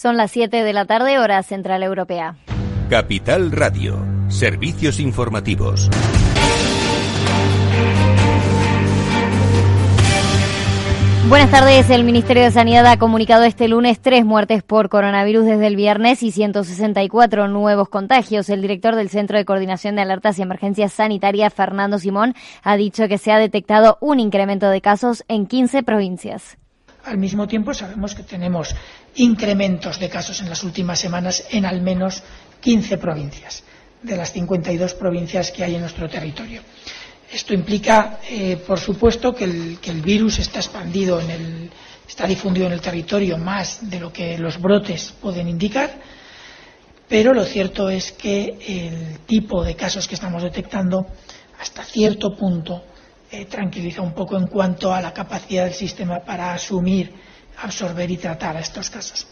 Son las 7 de la tarde, hora central europea. Capital Radio, servicios informativos. Buenas tardes. El Ministerio de Sanidad ha comunicado este lunes tres muertes por coronavirus desde el viernes y 164 nuevos contagios. El director del Centro de Coordinación de Alertas y Emergencias Sanitarias, Fernando Simón, ha dicho que se ha detectado un incremento de casos en 15 provincias. Al mismo tiempo, sabemos que tenemos incrementos de casos en las últimas semanas en al menos 15 provincias, de las 52 provincias que hay en nuestro territorio. Esto implica, eh, por supuesto, que el, virus está expandido está difundido en el territorio más de lo que los brotes pueden indicar, pero lo cierto es que el tipo de casos que estamos detectando hasta cierto punto eh, tranquiliza un poco en cuanto a la capacidad del sistema para asumir, absorber y tratar a estos casos.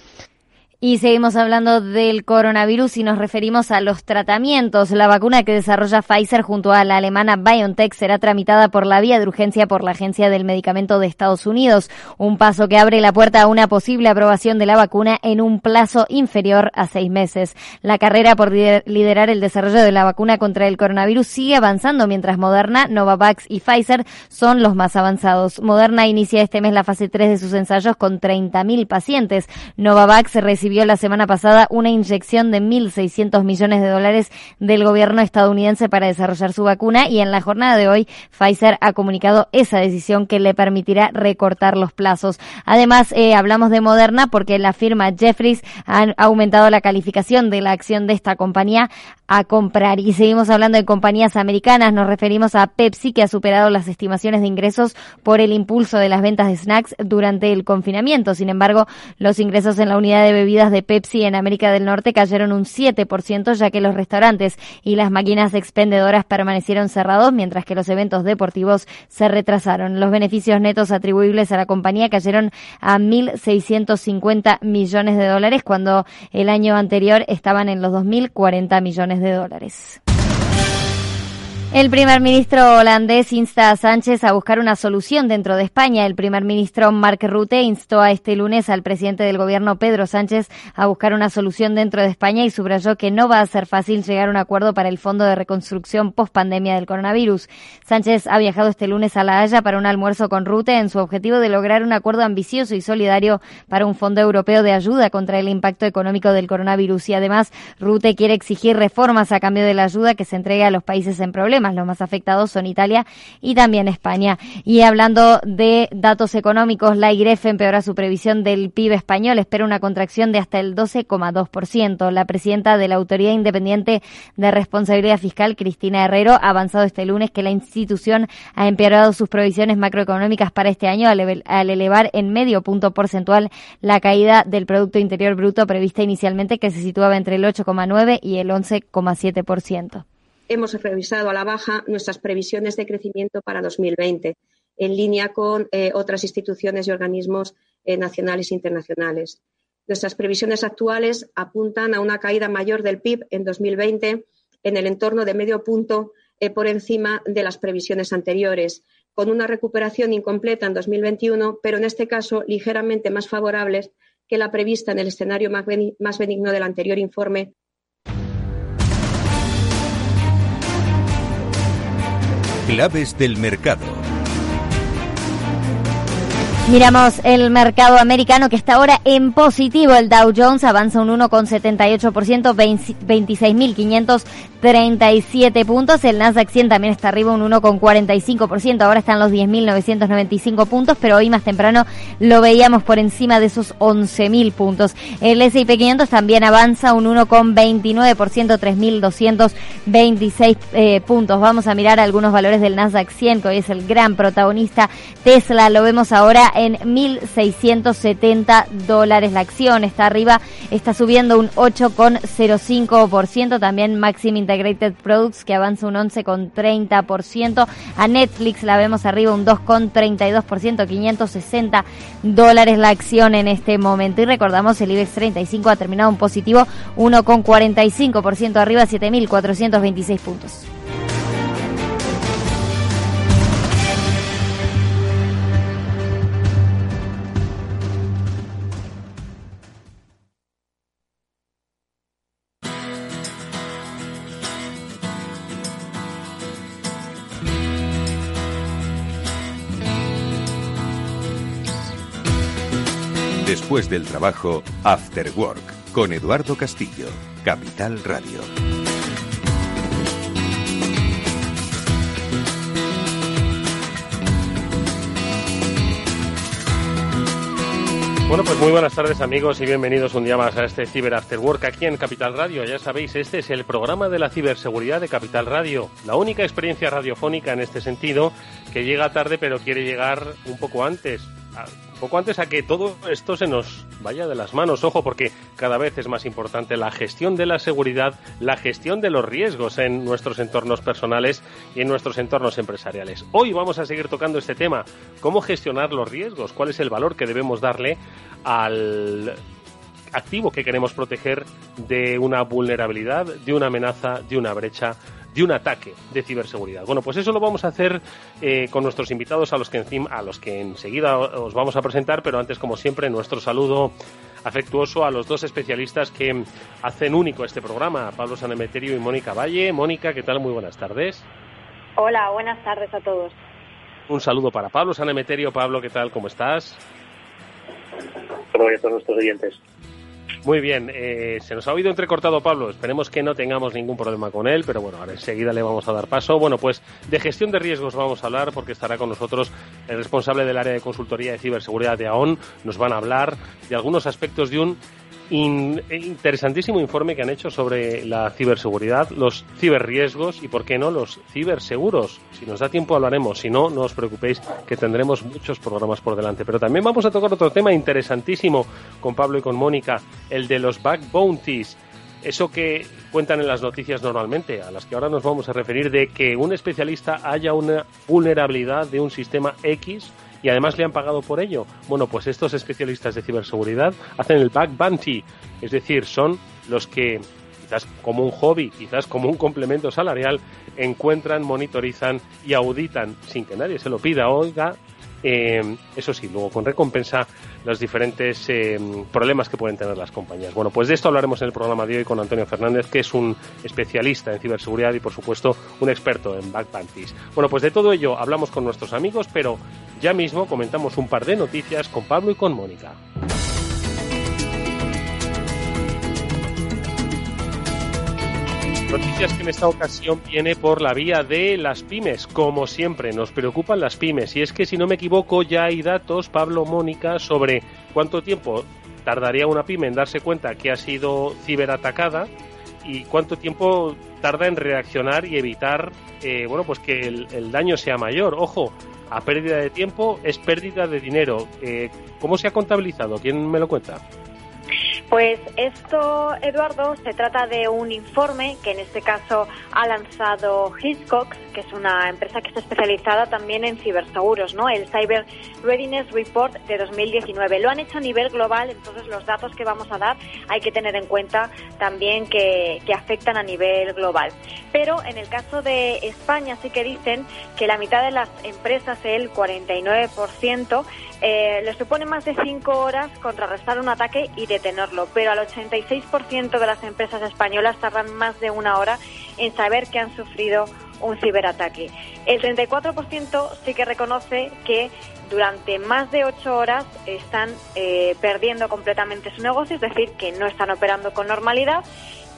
Y seguimos hablando del coronavirus y nos referimos a los tratamientos. La vacuna que desarrolla Pfizer junto a la alemana BioNTech será tramitada por la vía de urgencia por la Agencia del Medicamento de Estados Unidos, un paso que abre la puerta a una posible aprobación de la vacuna en un plazo inferior a seis meses. La carrera por liderar el desarrollo de la vacuna contra el coronavirus sigue avanzando mientras Moderna, Novavax y Pfizer son los más avanzados. Moderna inicia este mes la fase 3 de sus ensayos con 30.000 pacientes. Novavax recibe recibió la semana pasada una inyección de 1.600 millones de dólares del gobierno estadounidense para desarrollar su vacuna y en la jornada de hoy Pfizer ha comunicado esa decisión que le permitirá recortar los plazos. Además, eh, hablamos de Moderna porque la firma Jeffries ha aumentado la calificación de la acción de esta compañía a comprar. Y seguimos hablando de compañías americanas. Nos referimos a Pepsi, que ha superado las estimaciones de ingresos por el impulso de las ventas de snacks durante el confinamiento. Sin embargo, los ingresos en la unidad de bebidas de Pepsi en América del Norte cayeron un 7%, ya que los restaurantes y las máquinas expendedoras permanecieron cerrados, mientras que los eventos deportivos se retrasaron. Los beneficios netos atribuibles a la compañía cayeron a 1.650 millones de dólares, cuando el año anterior estaban en los 2.040 millones de dólares. El primer ministro holandés insta a Sánchez a buscar una solución dentro de España. El primer ministro Mark Rutte instó a este lunes al presidente del gobierno Pedro Sánchez a buscar una solución dentro de España y subrayó que no va a ser fácil llegar a un acuerdo para el Fondo de Reconstrucción post pandemia del coronavirus. Sánchez ha viajado este lunes a La Haya para un almuerzo con Rutte en su objetivo de lograr un acuerdo ambicioso y solidario para un fondo europeo de ayuda contra el impacto económico del coronavirus y además Rutte quiere exigir reformas a cambio de la ayuda que se entregue a los países en problemas los más afectados son Italia y también España. Y hablando de datos económicos, la IREF empeora su previsión del PIB español, espera una contracción de hasta el 12,2%. La presidenta de la Autoridad Independiente de Responsabilidad Fiscal, Cristina Herrero, ha avanzado este lunes que la institución ha empeorado sus previsiones macroeconómicas para este año al elevar en medio punto porcentual la caída del Producto Interior Bruto prevista inicialmente que se situaba entre el 8,9 y el 11,7% hemos revisado a la baja nuestras previsiones de crecimiento para 2020, en línea con eh, otras instituciones y organismos eh, nacionales e internacionales. Nuestras previsiones actuales apuntan a una caída mayor del PIB en 2020 en el entorno de medio punto eh, por encima de las previsiones anteriores, con una recuperación incompleta en 2021, pero en este caso ligeramente más favorables que la prevista en el escenario más benigno del anterior informe Claves del mercado. Miramos el mercado americano que está ahora en positivo. El Dow Jones avanza un 1,78%, 26.537 puntos. El Nasdaq 100 también está arriba un 1,45%. Ahora están los 10.995 puntos, pero hoy más temprano lo veíamos por encima de esos 11.000 puntos. El S&P 500 también avanza un 1,29%, 3.226 eh, puntos. Vamos a mirar algunos valores del Nasdaq 100, que hoy es el gran protagonista. Tesla lo vemos ahora en 1.670 dólares la acción. Está arriba, está subiendo un 8,05%. También Maxim Integrated Products que avanza un 11,30%. A Netflix la vemos arriba un 2,32%, 560 dólares la acción en este momento. Y recordamos, el IBEX 35 ha terminado un positivo 1,45% arriba, 7.426 puntos. Después del trabajo, After Work, con Eduardo Castillo, Capital Radio. Bueno, pues muy buenas tardes amigos y bienvenidos un día más a este Ciber After Work aquí en Capital Radio. Ya sabéis, este es el programa de la ciberseguridad de Capital Radio, la única experiencia radiofónica en este sentido que llega tarde pero quiere llegar un poco antes poco antes a que todo esto se nos vaya de las manos. Ojo, porque cada vez es más importante la gestión de la seguridad, la gestión de los riesgos en nuestros entornos personales y en nuestros entornos empresariales. Hoy vamos a seguir tocando este tema, cómo gestionar los riesgos, cuál es el valor que debemos darle al activo que queremos proteger de una vulnerabilidad, de una amenaza, de una brecha de un ataque de ciberseguridad. Bueno, pues eso lo vamos a hacer eh, con nuestros invitados a los que encima, a los que enseguida os vamos a presentar, pero antes, como siempre, nuestro saludo afectuoso a los dos especialistas que hacen único este programa, Pablo Sanemeterio y Mónica Valle. Mónica, ¿qué tal? Muy buenas tardes. Hola, buenas tardes a todos. Un saludo para Pablo Sanemeterio. Pablo, ¿qué tal? ¿Cómo estás? Hola a todos nuestros oyentes. Muy bien, eh, se nos ha oído entrecortado Pablo, esperemos que no tengamos ningún problema con él, pero bueno, ahora enseguida le vamos a dar paso. Bueno, pues de gestión de riesgos vamos a hablar porque estará con nosotros el responsable del área de consultoría de ciberseguridad de AON. Nos van a hablar de algunos aspectos de un interesantísimo informe que han hecho sobre la ciberseguridad, los ciberriesgos y, por qué no, los ciberseguros. Si nos da tiempo hablaremos, si no, no os preocupéis que tendremos muchos programas por delante. Pero también vamos a tocar otro tema interesantísimo con Pablo y con Mónica, el de los back bounties. Eso que cuentan en las noticias normalmente, a las que ahora nos vamos a referir, de que un especialista haya una vulnerabilidad de un sistema X y además le han pagado por ello. Bueno, pues estos especialistas de ciberseguridad hacen el back bounty, es decir, son los que quizás como un hobby, quizás como un complemento salarial, encuentran, monitorizan y auditan sin que nadie se lo pida, oiga, eh, eso sí, luego con recompensa los diferentes eh, problemas que pueden tener las compañías. Bueno, pues de esto hablaremos en el programa de hoy con Antonio Fernández, que es un especialista en ciberseguridad y, por supuesto, un experto en backpanties. Bueno, pues de todo ello hablamos con nuestros amigos, pero ya mismo comentamos un par de noticias con Pablo y con Mónica. Noticias que en esta ocasión viene por la vía de las pymes. Como siempre, nos preocupan las pymes. Y es que, si no me equivoco, ya hay datos, Pablo Mónica, sobre cuánto tiempo tardaría una pyme en darse cuenta que ha sido ciberatacada y cuánto tiempo tarda en reaccionar y evitar eh, bueno pues que el, daño sea mayor. Ojo, a pérdida de tiempo es pérdida de dinero. Eh, ¿Cómo se ha contabilizado? ¿Quién me lo cuenta? Pues esto, Eduardo, se trata de un informe que en este caso ha lanzado Hiscox, que es una empresa que está especializada también en ciberseguros, ¿no? El Cyber Readiness Report de 2019. Lo han hecho a nivel global, entonces los datos que vamos a dar hay que tener en cuenta también que, afectan a nivel global. Pero en el caso de España sí que dicen que la mitad de las empresas, el 49%, eh, le supone más de cinco horas contrarrestar un ataque y detenerlo, pero al 86% de las empresas españolas tardan más de una hora en saber que han sufrido un ciberataque. El 34% sí que reconoce que durante más de ocho horas están eh, perdiendo completamente su negocio, es decir, que no están operando con normalidad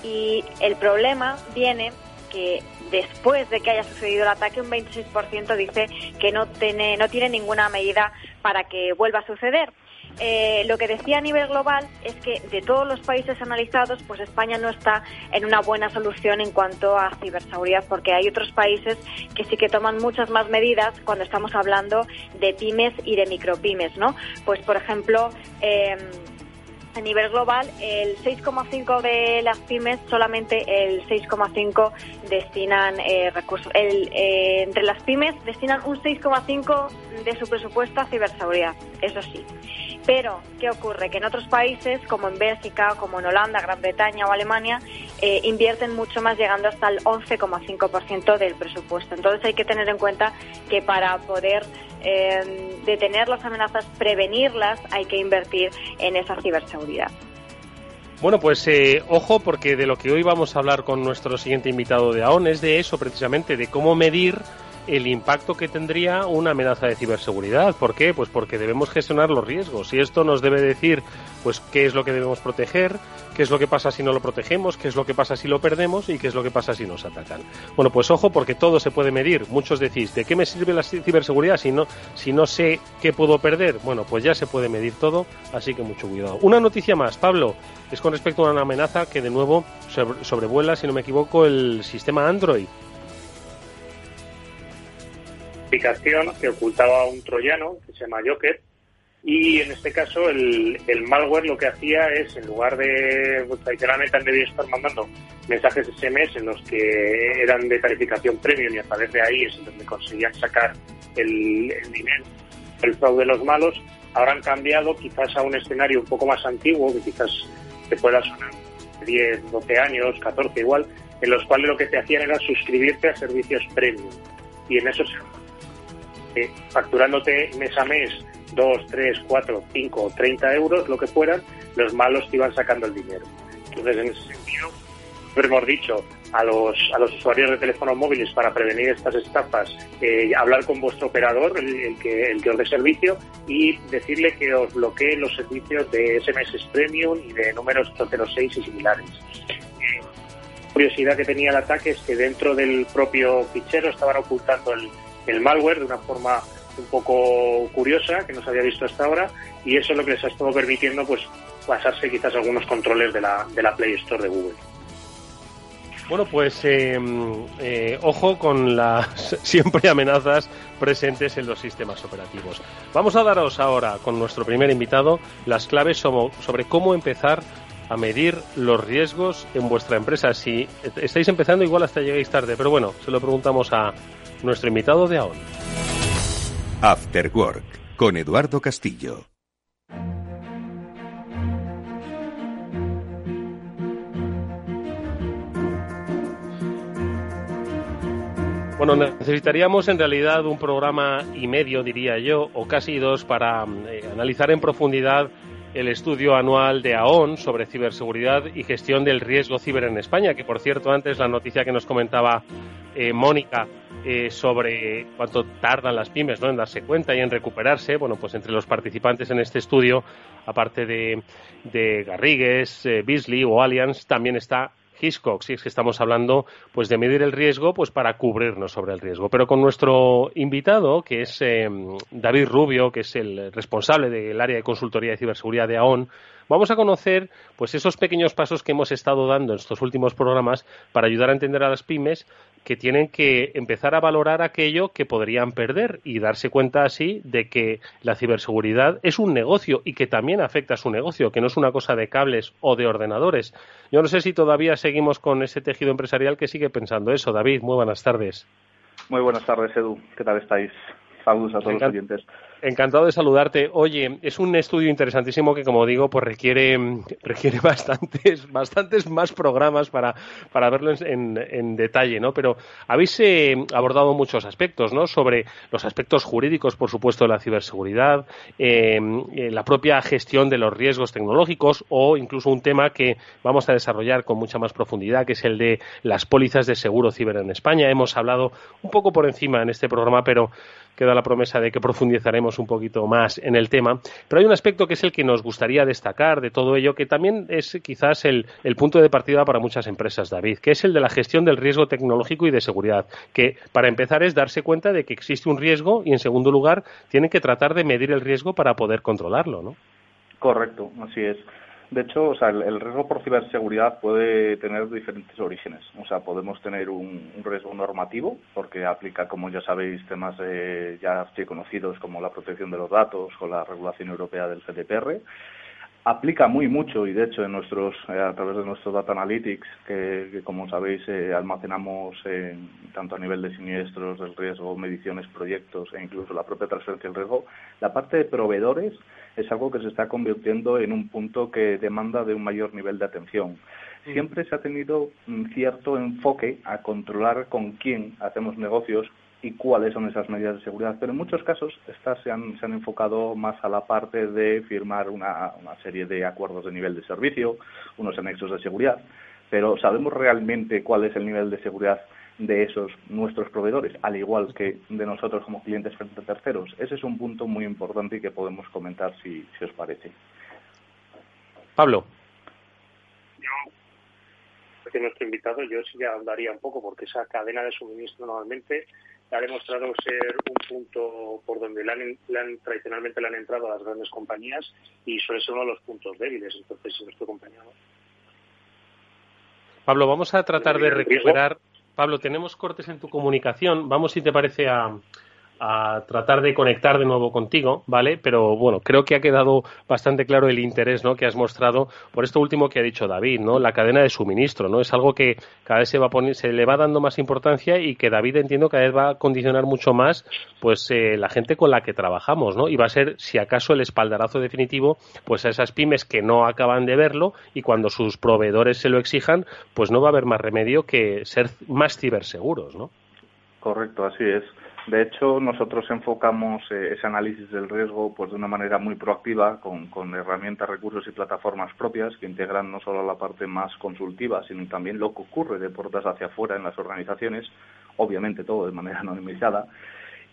y el problema viene que después de que haya sucedido el ataque, un 26% dice que no tiene, no tiene ninguna medida para que vuelva a suceder. Eh, lo que decía a nivel global es que de todos los países analizados, pues España no está en una buena solución en cuanto a ciberseguridad, porque hay otros países que sí que toman muchas más medidas cuando estamos hablando de pymes y de micropymes, ¿no? Pues, por ejemplo, eh, a nivel global, el 6,5 de las pymes, solamente el 6,5 destinan eh, recursos. Eh, entre las pymes destinan un 6,5 de su presupuesto a ciberseguridad, eso sí. Pero, ¿qué ocurre? Que en otros países, como en Bélgica, como en Holanda, Gran Bretaña o Alemania, eh, invierten mucho más, llegando hasta el 11,5% del presupuesto. Entonces hay que tener en cuenta que para poder eh, detener las amenazas, prevenirlas, hay que invertir en esa ciberseguridad. Bueno, pues eh, ojo, porque de lo que hoy vamos a hablar con nuestro siguiente invitado de AON es de eso precisamente, de cómo medir el impacto que tendría una amenaza de ciberseguridad. ¿Por qué? Pues porque debemos gestionar los riesgos y esto nos debe decir pues qué es lo que debemos proteger, qué es lo que pasa si no lo protegemos, qué es lo que pasa si lo perdemos y qué es lo que pasa si nos atacan. Bueno, pues ojo porque todo se puede medir. Muchos decís, ¿de qué me sirve la ciberseguridad si no si no sé qué puedo perder? Bueno, pues ya se puede medir todo, así que mucho cuidado. Una noticia más, Pablo, es con respecto a una amenaza que de nuevo sobrevuela, si no me equivoco, el sistema Android aplicación que ocultaba un troyano que se llama Joker y en este caso el, malware lo que hacía es en lugar de pues, tradicionalmente han debido estar mandando mensajes SMS en los que eran de tarificación premium y a través de ahí es donde conseguían sacar el, el dinero el fraude de los malos ahora han cambiado quizás a un escenario un poco más antiguo que quizás te pueda sonar 10, 12 años, 14 igual, en los cuales lo que te hacían era suscribirte a servicios premium. Y en eso se eh, facturándote mes a mes 2, 3, 4, 5 30 euros, lo que fueran, los malos te iban sacando el dinero. Entonces, en ese sentido, hemos dicho a los, a los usuarios de teléfonos móviles para prevenir estas estafas, eh, hablar con vuestro operador, el, que, el que os dé servicio, y decirle que os bloquee los servicios de SMS Premium y de números 806 y similares. Eh, curiosidad que tenía el ataque es que dentro del propio fichero estaban ocultando el, el malware de una forma un poco curiosa que no se había visto hasta ahora y eso es lo que les ha estado permitiendo pues pasarse quizás algunos controles de la, de la Play Store de Google. Bueno, pues eh, eh, ojo con las siempre amenazas presentes en los sistemas operativos. Vamos a daros ahora con nuestro primer invitado las claves sobre cómo empezar a medir los riesgos en vuestra empresa. Si estáis empezando, igual hasta llegáis tarde, pero bueno, se lo preguntamos a nuestro invitado de ahora. After Work con Eduardo Castillo. Bueno, necesitaríamos en realidad un programa y medio, diría yo, o casi dos, para eh, analizar en profundidad el estudio anual de AON sobre ciberseguridad y gestión del riesgo ciber en España, que por cierto antes la noticia que nos comentaba eh, Mónica eh, sobre cuánto tardan las pymes en darse cuenta y en recuperarse, bueno, pues entre los participantes en este estudio, aparte de, de Garrigues, eh, Beasley o Allianz, también está Hiscox, si es que estamos hablando pues de medir el riesgo pues para cubrirnos sobre el riesgo. Pero con nuestro invitado, que es eh, David Rubio, que es el responsable del área de consultoría de ciberseguridad de AON, vamos a conocer pues esos pequeños pasos que hemos estado dando en estos últimos programas para ayudar a entender a las pymes que tienen que empezar a valorar aquello que podrían perder y darse cuenta así de que la ciberseguridad es un negocio y que también afecta a su negocio, que no es una cosa de cables o de ordenadores. Yo no sé si todavía seguimos con ese tejido empresarial que sigue pensando eso. David, muy buenas tardes. Muy buenas tardes, Edu. ¿Qué tal estáis? Saludos a todos los oyentes. Encantado de saludarte. Oye, es un estudio interesantísimo que, como digo, pues requiere, requiere bastantes, bastantes más programas para, para verlo en, detalle, ¿no? Pero habéis eh, abordado muchos aspectos, ¿no? Sobre los aspectos jurídicos, por supuesto, de la ciberseguridad, em, eh, la propia gestión de los riesgos tecnológicos o incluso un tema que vamos a desarrollar con mucha más profundidad, que es el de las pólizas de seguro ciber en España. Hemos hablado un poco por encima en este programa, pero queda la promesa de que profundizaremos un poquito más en el tema. Pero hay un aspecto que es el que nos gustaría destacar de todo ello, que también es quizás el, punto de partida para muchas empresas, David, que es el de la gestión del riesgo tecnológico y de seguridad, que para empezar es darse cuenta de que existe un riesgo y, en segundo lugar, tienen que tratar de medir el riesgo para poder controlarlo, ¿no? Correcto, así es. De hecho, o sea, el, riesgo por ciberseguridad puede tener diferentes orígenes. O sea, podemos tener un, riesgo normativo, porque aplica, como ya sabéis, temas ya conocidos como la protección de los datos o la regulación europea del GDPR. Aplica muy mucho y, de hecho, en nuestros, eh, a través de nuestros data analytics, que, como sabéis, eh, almacenamos tanto a nivel de siniestros, del riesgo, mediciones, proyectos e incluso la propia transferencia del riesgo, la parte de proveedores es algo que se está convirtiendo en un punto que demanda de un mayor nivel de atención. Siempre se ha tenido un cierto enfoque a controlar con quién hacemos negocios y cuáles son esas medidas de seguridad, pero en muchos casos estas se han, se han enfocado más a la parte de firmar una, una serie de acuerdos de nivel de servicio, unos anexos de seguridad, pero ¿sabemos realmente cuál es el nivel de seguridad de esos nuestros proveedores, al igual que de nosotros como clientes frente a terceros. Ese es un punto muy importante y que podemos comentar si, si os parece. Pablo. Yo, que nuestro invitado, yo sí ya hablaría un poco, porque esa cadena de suministro normalmente ha demostrado ser un punto por donde tradicionalmente le han entrado a las grandes compañías y suele ser uno de los puntos débiles. Entonces, si nuestro compañero. Pablo, vamos a tratar de recuperar Pablo, tenemos cortes en tu comunicación. Vamos, si te parece, a, a tratar de conectar de nuevo contigo, ¿vale? Pero bueno, creo que ha quedado bastante claro el interés, ¿no? Que has mostrado por esto último que ha dicho David, ¿no? La cadena de suministro, ¿no? Es algo que cada vez se va a se le va dando más importancia y que David entiendo cada vez va a condicionar mucho más, pues eh, la gente con la que trabajamos, ¿no? Y va a ser, si acaso, el espaldarazo definitivo, pues a esas pymes que no acaban de verlo y cuando sus proveedores se lo exijan, pues no va a haber más remedio que ser más ciberseguros, ¿no? Correcto, así es. De hecho, nosotros enfocamos eh, ese análisis del riesgo pues, de una manera muy proactiva, con, herramientas, recursos y plataformas propias que integran no solo la parte más consultiva, sino también lo que ocurre de puertas hacia afuera en las organizaciones, obviamente todo de manera anonimizada,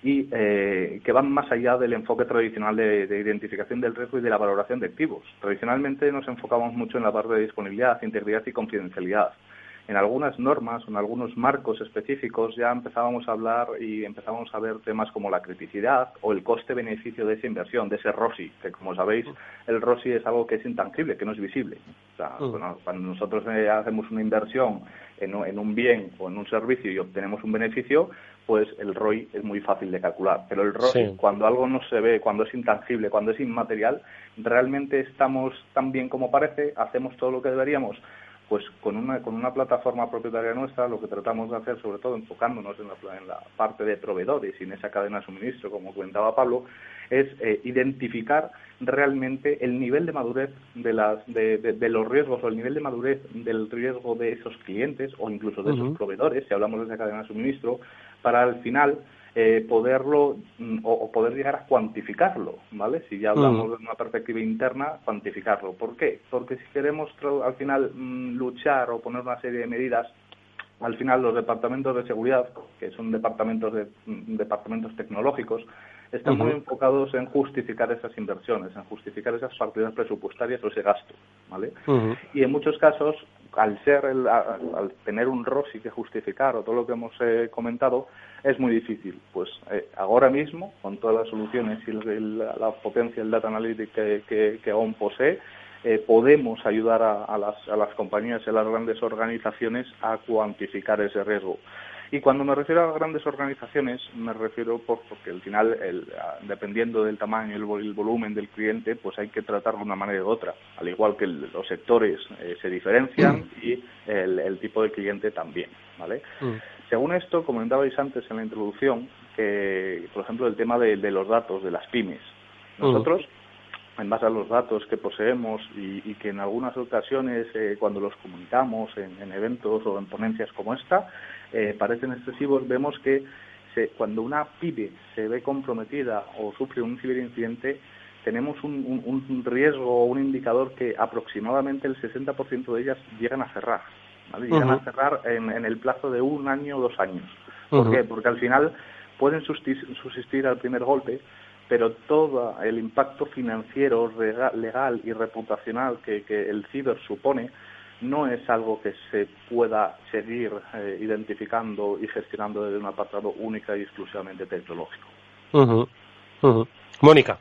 y eh, que van más allá del enfoque tradicional de, de, identificación del riesgo y de la valoración de activos. Tradicionalmente nos enfocamos mucho en la parte de disponibilidad, integridad y confidencialidad en algunas normas o en algunos marcos específicos ya empezábamos a hablar y empezábamos a ver temas como la criticidad o el coste-beneficio de esa inversión, de ese ROSI, que como sabéis, el ROSI es algo que es intangible, que no es visible. O sea, mm. cuando nosotros eh, hacemos una inversión en, en un bien o en un servicio y obtenemos un beneficio, pues el ROI es muy fácil de calcular. Pero el ROI, cuando algo no se ve, cuando es intangible, cuando es inmaterial, realmente estamos tan bien como parece, hacemos todo lo que deberíamos pues con una, con una plataforma propietaria nuestra lo que tratamos de hacer, sobre todo enfocándonos en la, en la parte de proveedores y en esa cadena de suministro, como comentaba Pablo, es eh, identificar realmente el nivel de madurez de, las, de, de, los riesgos o el nivel de madurez del riesgo de esos clientes o incluso de esos proveedores, si hablamos de esa cadena de suministro, para al final eh, poderlo mm, o, poder llegar a cuantificarlo, ¿vale? Si ya hablamos de una perspectiva interna, cuantificarlo. ¿Por qué? Porque si queremos al final mm, luchar o poner una serie de medidas, al final los departamentos de seguridad, que son departamentos de mm, departamentos tecnológicos, están muy enfocados en justificar esas inversiones, en justificar esas partidas presupuestarias o ese gasto, ¿vale? Y en muchos casos, al ser al, tener un ROSI que justificar o todo lo que hemos eh, comentado, es muy difícil. Pues eh, ahora mismo, con todas las soluciones y la, potencia del data analytics que, que, posee, eh, podemos ayudar a, las, a las compañías y a las grandes organizaciones a cuantificar ese riesgo. Y cuando me refiero a grandes organizaciones, me refiero porque al final, el, dependiendo del tamaño y el, volumen del cliente, pues hay que tratarlo de una manera u otra. Al igual que los sectores eh, se diferencian mm. y el, tipo de cliente también, ¿vale? Mm. Según esto, comentabais antes en la introducción, que, por ejemplo, el tema de, los datos de las pymes. Mm. En base a los datos que poseemos y, que en algunas ocasiones, eh, cuando los comunicamos en, eventos o en ponencias como esta, eh, parecen excesivos, vemos que cuando una pyme se ve comprometida o sufre un ciberincidente, tenemos un, riesgo o un indicador que aproximadamente el 60% de ellas llegan a cerrar. Llegan a cerrar en, el plazo de un año o dos años. ¿Por qué? Porque al final pueden subsistir al primer golpe, pero todo el impacto financiero, legal y reputacional que, que el ciber supone no es algo que se pueda seguir eh, identificando y gestionando desde un apartado única y exclusivamente tecnológico. Mónica.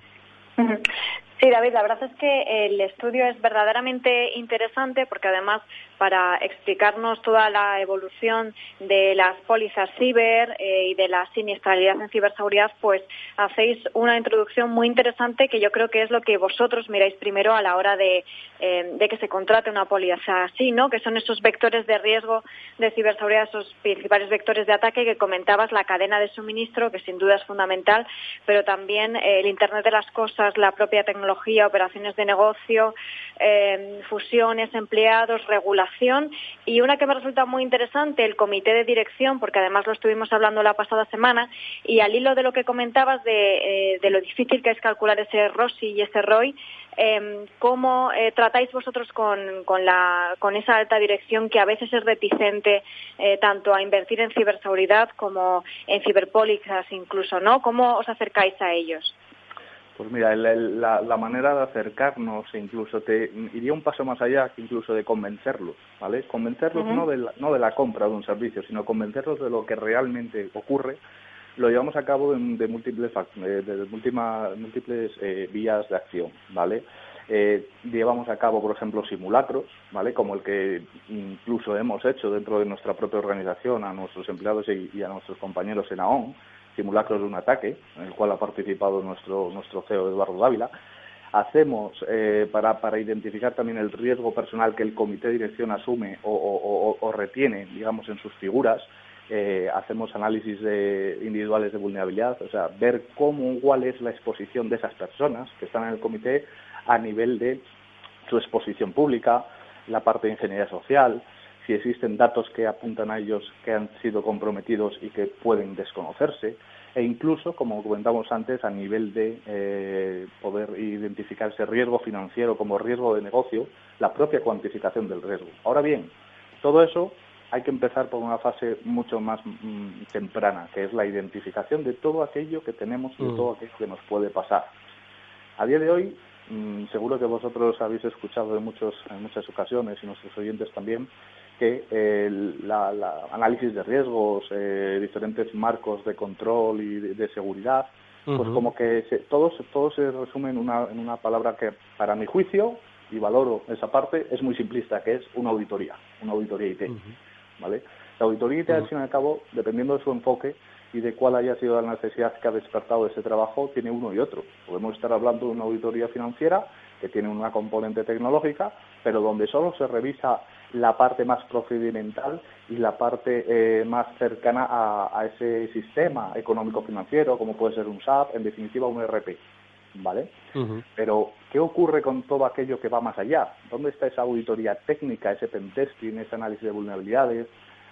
Sí, David, la verdad es que el estudio es verdaderamente interesante porque además para explicarnos toda la evolución de las pólizas ciber eh, y de la siniestralidad en ciberseguridad, pues hacéis una introducción muy interesante que yo creo que es lo que vosotros miráis primero a la hora de, eh, que se contrate una póliza así, ¿no? Que son esos vectores de riesgo de ciberseguridad, esos principales vectores de ataque que comentabas, la cadena de suministro, que sin duda es fundamental, pero también eh, el Internet de las cosas, la propia tecnología tecnología, operaciones de negocio, eh, fusiones, empleados, regulación. Y una que me resulta muy interesante, el comité de dirección, porque además lo estuvimos hablando la pasada semana, y al hilo de lo que comentabas de, eh, lo difícil que es calcular ese ROSI y ese ROI, eh, ¿cómo eh, tratáis vosotros con, esa alta dirección que a veces es reticente tanto a invertir en ciberseguridad como en ciberpólicas incluso, ¿no? ¿Cómo os acercáis a ellos? Pues mira, la, la, manera de acercarnos, incluso te iría un paso más allá que incluso de convencerlos, ¿vale? Convencerlos no, de la, no de la compra de un servicio, sino convencerlos de lo que realmente ocurre lo llevamos a cabo de, múltiples, de, múltiples eh, vías de acción, ¿vale? Eh, llevamos a cabo, por ejemplo, simulacros, ¿vale? Como el que incluso hemos hecho dentro de nuestra propia organización a nuestros empleados y, a nuestros compañeros en AON, simulacros de un ataque, en el cual ha participado nuestro, nuestro CEO Eduardo Dávila. Hacemos eh, para, para identificar también el riesgo personal que el comité de dirección asume o, retiene, digamos, en sus figuras, eh, hacemos análisis de individuales de vulnerabilidad, o sea, ver cómo, cuál es la exposición de esas personas que están en el comité a nivel de su exposición pública, la parte de ingeniería social, si existen datos que apuntan a ellos que han sido comprometidos y que pueden desconocerse, e incluso, como comentamos antes, a nivel de eh, poder identificar ese riesgo financiero como riesgo de negocio, la propia cuantificación del riesgo. Ahora bien, todo eso hay que empezar por una fase mucho más mm, temprana, que es la identificación de todo aquello que tenemos y de mm. todo aquello que nos puede pasar. A día de hoy, mm, seguro que vosotros habéis escuchado en, muchos, en muchas ocasiones y nuestros oyentes también, que el la, análisis de riesgos, eh, diferentes marcos de control y de, seguridad, pues como que se, todo, todo se resume en una, en una palabra que, para mi juicio, y valoro esa parte, es muy simplista, que es una auditoría, una auditoría IT. ¿vale? La auditoría IT, al fin y al cabo, dependiendo de su enfoque y de cuál haya sido la necesidad que ha despertado ese trabajo, tiene uno y otro. Podemos estar hablando de una auditoría financiera que tiene una componente tecnológica, pero donde solo se revisa la parte más procedimental y la parte eh, más cercana a, ese sistema económico-financiero, como puede ser un SAP, en definitiva un ERP. ¿Vale? Pero, ¿qué ocurre con todo aquello que va más allá? ¿Dónde está esa auditoría técnica, ese pentesting, ese análisis de vulnerabilidades,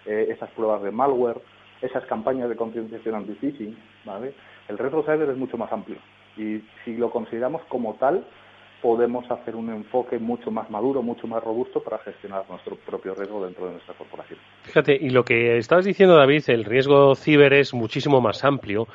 eh, esas pruebas de malware, esas campañas de concienciación anti-phishing? ¿vale? El riesgo cyber es mucho más amplio y si lo consideramos como tal, podemos hacer un enfoque mucho más maduro, mucho más robusto para gestionar nuestro propio riesgo dentro de nuestra corporación. Fíjate, y lo que estabas diciendo, David, el riesgo ciber es muchísimo más amplio.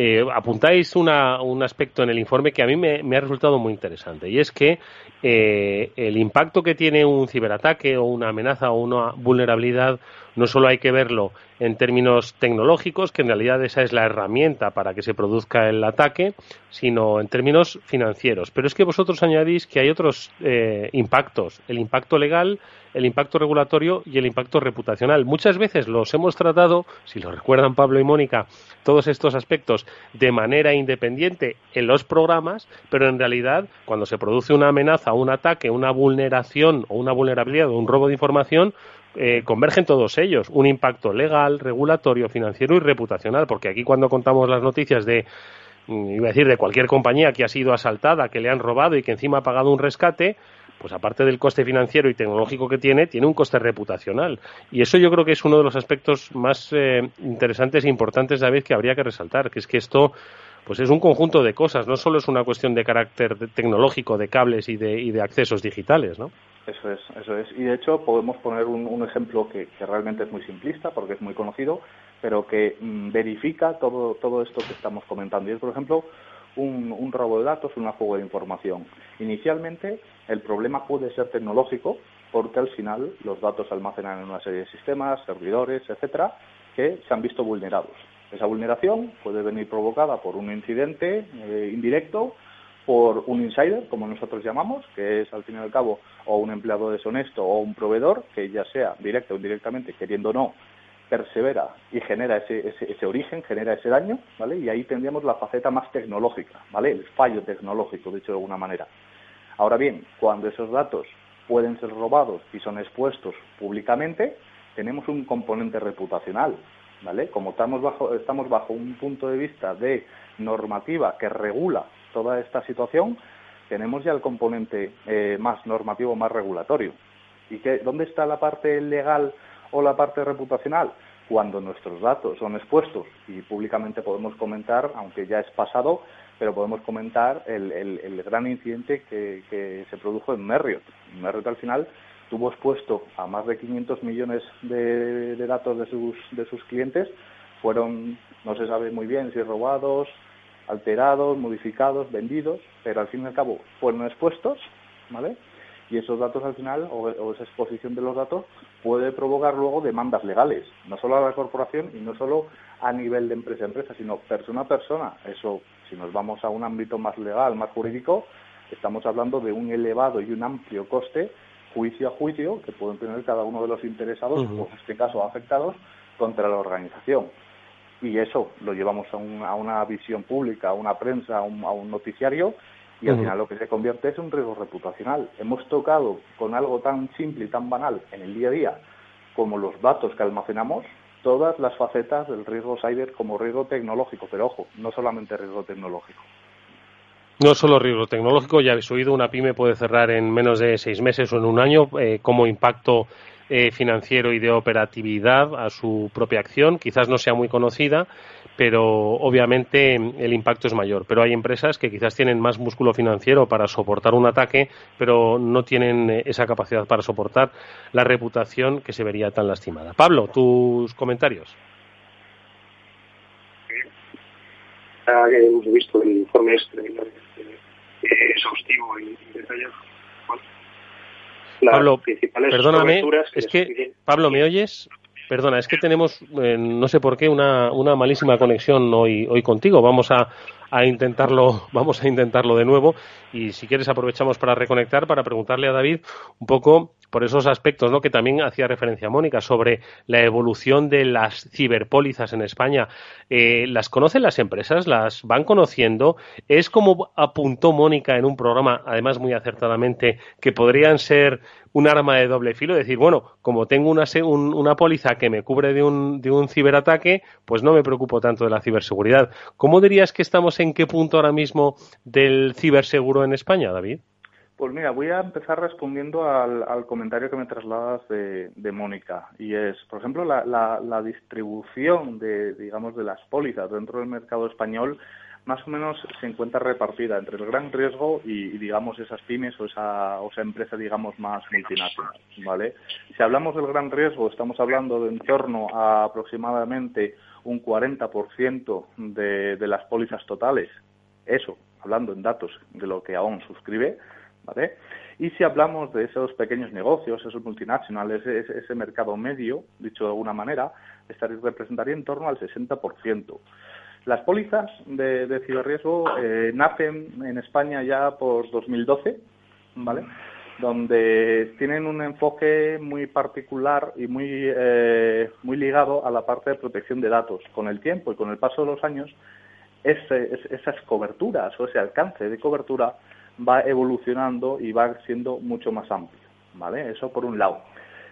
Eh, apuntáis una, un aspecto en el informe que a mí me, ha resultado muy interesante, y es que eh, el impacto que tiene un ciberataque o una amenaza o una vulnerabilidad no solo hay que verlo en términos tecnológicos, que en realidad esa es la herramienta para que se produzca el ataque, sino en términos financieros. Pero es que vosotros añadís que hay otros eh, impactos, el impacto legal, el impacto regulatorio y el impacto reputacional. Muchas veces los hemos tratado, si lo recuerdan Pablo y Mónica, todos estos aspectos de manera independiente en los programas, pero en realidad cuando se produce una amenaza, un ataque, una vulneración o una vulnerabilidad o un robo de información, eh, convergen todos ellos. Un impacto legal, regulatorio, financiero y reputacional, porque aquí cuando contamos las noticias de mm, iba a decir de cualquier compañía que ha sido asaltada, que le han robado y que encima ha pagado un rescate, pues aparte del coste financiero y tecnológico que tiene, tiene un coste reputacional. Y eso yo creo que es uno de los aspectos más eh, interesantes e importantes, David, que habría que resaltar, que es que esto pues es un conjunto de cosas, no solo es una cuestión de carácter tecnológico, de cables y de, y de accesos digitales, ¿no? Eso es, eso es. Y de hecho podemos poner un, ejemplo que, realmente es muy simplista porque es muy conocido, pero que mm, verifica todo, todo esto que estamos comentando. Y es, por ejemplo, un, un robo de datos, una fuga de información. Inicialmente el problema puede ser tecnológico porque al final los datos se almacenan en una serie de sistemas, servidores, etcétera, que se han visto vulnerados. Esa vulneración puede venir provocada por un incidente eh, indirecto por un insider, como nosotros llamamos, que es al fin y al cabo o un empleado deshonesto o un proveedor, que ya sea directo o indirectamente, queriendo o no, persevera y genera ese, ese, origen, genera ese daño, ¿vale? Y ahí tendríamos la faceta más tecnológica, ¿vale? El fallo tecnológico, dicho de alguna manera. Ahora bien, cuando esos datos pueden ser robados y son expuestos públicamente, tenemos un componente reputacional, ¿vale? Como estamos bajo, estamos bajo un punto de vista de normativa que regula toda esta situación, tenemos ya el componente eh, más normativo, más regulatorio. ¿Y qué, dónde está la parte legal o la parte reputacional? Cuando nuestros datos son expuestos y públicamente podemos comentar, aunque ya es pasado, pero podemos comentar el, gran incidente que, se produjo en Marriott. Marriott al final tuvo expuesto a más de 500 millones de, de datos de sus, de sus clientes, fueron, no se sabe muy bien si robados, alterados, modificados, vendidos, pero al fin y al cabo fueron expuestos, ¿vale? Y esos datos al final, o, esa exposición de los datos, puede provocar luego demandas legales, no solo a la corporación y no solo a nivel de empresa a empresa, sino persona a persona. Eso, si nos vamos a un ámbito más legal, más jurídico, estamos hablando de un elevado y un amplio coste, juicio a juicio, que pueden tener cada uno de los interesados, o en este caso afectados, contra la organización y eso lo llevamos a, una visión pública, a una prensa, a un, noticiario y al final lo que se convierte es un riesgo reputacional. Hemos tocado con algo tan simple y tan banal en el día a día como los datos que almacenamos, todas las facetas del riesgo cyber como riesgo tecnológico, pero ojo, no solamente riesgo tecnológico. No solo riesgo tecnológico, ya habéis oído, una pyme puede cerrar en menos de seis meses o en un año eh, como impacto eh, financiero y de operatividad a su propia acción. Quizás no sea muy conocida, pero obviamente el impacto es mayor. Pero hay empresas que quizás tienen más músculo financiero para soportar un ataque, pero no tienen eh, esa capacidad para soportar la reputación que se vería tan lastimada. Pablo, tus comentarios. hemos visto el informe este, eh, exhaustivo y detallado Pablo, perdóname, es que, Pablo, ¿me oyes? Perdona, es que tenemos, eh, no sé por qué, una, una malísima conexión hoy, hoy contigo. Vamos a, a intentarlo, vamos a intentarlo de nuevo y si quieres aprovechamos para reconectar para preguntarle a David un poco por esos aspectos ¿no? que también hacía referencia Mónica sobre la evolución de las ciberpólizas en España. Eh, ¿Las conocen las empresas? ¿Las van conociendo? ¿Es como apuntó Mónica en un programa, además muy acertadamente, que podrían ser un arma de doble filo, decir, bueno, como tengo una, una póliza que me cubre de un, de un ciberataque, pues no me preocupo tanto de la ciberseguridad. ¿Cómo dirías que estamos en qué punto ahora mismo del ciberseguro en España, David? Pues mira, voy a empezar respondiendo al, comentario que me trasladas de, Mónica. Y es, por ejemplo, la, distribución de, digamos, de las pólizas dentro del mercado español más o menos se encuentra repartida entre el gran riesgo y, digamos, esas pymes o esa, o esa empresa, digamos, más multinacional, ¿vale? Si hablamos del gran riesgo, estamos hablando de en torno a aproximadamente un 40% de, de las pólizas totales. Eso, hablando en datos de lo que aún suscribe, ¿vale? Y si hablamos de esos pequeños negocios, esos multinacionales, ese, ese mercado medio, dicho de alguna manera, estaría, representaría en torno al 60%. Las pólizas de, de ciberriesgo eh, nacen en España ya por 2012, ¿vale? Donde tienen un enfoque muy particular y muy, eh, muy ligado a la parte de protección de datos. Con el tiempo y con el paso de los años, esas coberturas o ese alcance de cobertura va evolucionando y va siendo mucho más amplio. ¿vale? Eso por un lado.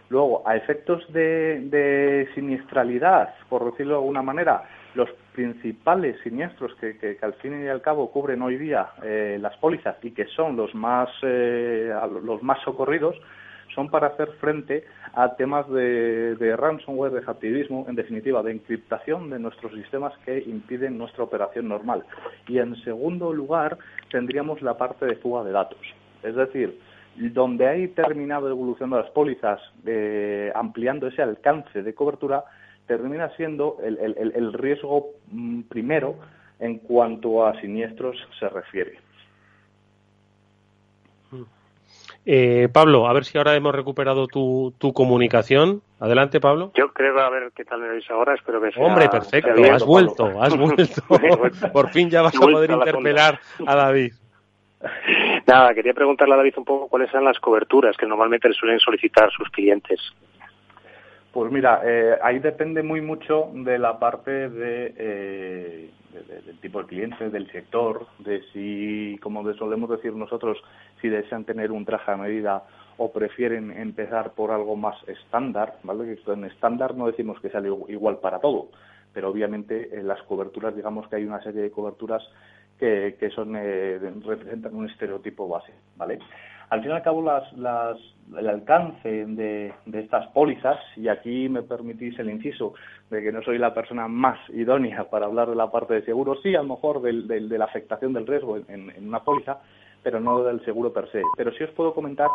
Luego, a efectos de, de siniestralidad, por decirlo de alguna manera, los principales siniestros que, al fin y al cabo cubren hoy día eh, las pólizas y que son los más, eh, los más socorridos son para hacer frente a temas de, ransomware, de hacktivismo, en definitiva, de encriptación de nuestros sistemas que impiden nuestra operación normal. Y en segundo lugar, tendríamos la parte de fuga de datos. Es decir, donde hay terminado evolucionando las pólizas, eh, ampliando ese alcance de cobertura, termina siendo el, el, el riesgo mm, primero en cuanto a siniestros se refiere. Eh, Pablo, a ver si ahora hemos recuperado tu, tu comunicación. Adelante, Pablo. Yo creo, a ver qué tal me veis ahora, espero que sea... Hombre, perfecto, has vuelto, has vuelto. Por fin ya vas a poder interpelar a David. Nada, quería preguntarle a David un poco cuáles son las coberturas que normalmente le suelen solicitar sus clientes. Pues mira, eh, ahí depende muy mucho de la parte de, eh, del tipo de cliente, del sector, de si, como solemos decir nosotros, si desean tener un traje a medida o prefieren empezar por algo más estándar, ¿vale? En estándar no decimos que sea igual para todo, pero obviamente en las coberturas, digamos que hay una serie de coberturas que, son eh, representan un estereotipo base, ¿vale? Al fin y al cabo, las, las, el alcance de, estas pólizas, y aquí me permitís el inciso de que no soy la persona más idónea para hablar de la parte de seguro, sí, a lo mejor de la afectación del riesgo en, en, una póliza, pero no del seguro per se. Pero sí os puedo comentar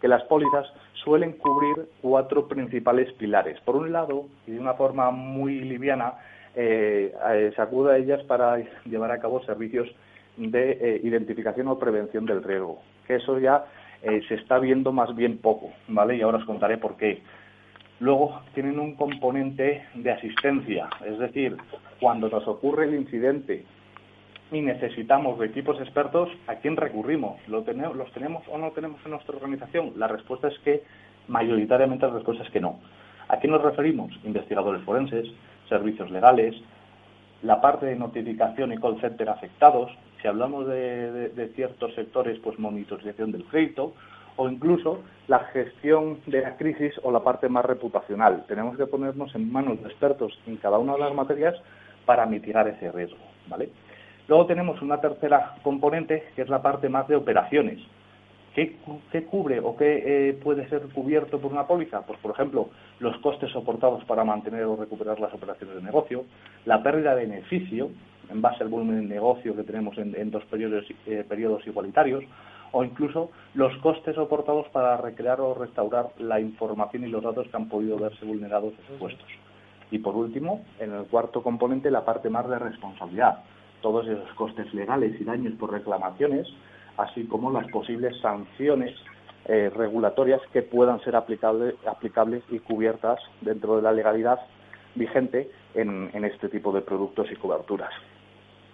que las pólizas suelen cubrir cuatro principales pilares. Por un lado, y de una forma muy liviana, eh, eh, se acude a ellas para llevar a cabo servicios de eh, identificación o prevención del riesgo, que eso ya se está viendo más bien poco, ¿vale? Y ahora os contaré por qué. Luego tienen un componente de asistencia, es decir, cuando nos ocurre el incidente y necesitamos de equipos expertos, ¿a quién recurrimos? ¿Lo tenemos, ¿Los tenemos o no tenemos en nuestra organización? La respuesta es que mayoritariamente la respuesta es que no. ¿A quién nos referimos? Investigadores forenses, servicios legales, la parte de notificación y call center afectados, si hablamos de, ciertos sectores, pues monitorización del crédito, o incluso la gestión de la crisis o la parte más reputacional. Tenemos que ponernos en manos de expertos en cada una de las materias para mitigar ese riesgo, ¿vale? Luego tenemos una tercera componente que es la parte más de operaciones. ¿Qué, cubre o qué eh, puede ser cubierto por una póliza? Pues, por ejemplo, los costes soportados para mantener o recuperar las operaciones de negocio, la pérdida de beneficio en base al volumen de negocio que tenemos en, dos periodos, eh, periodos igualitarios, o incluso los costes soportados para recrear o restaurar la información y los datos que han podido verse vulnerados expuestos. Y por último, en el cuarto componente, la parte más de responsabilidad. Todos esos costes legales y daños por reclamaciones así como las posibles sanciones eh, regulatorias que puedan ser aplicables y cubiertas dentro de la legalidad vigente en, este tipo de productos y coberturas.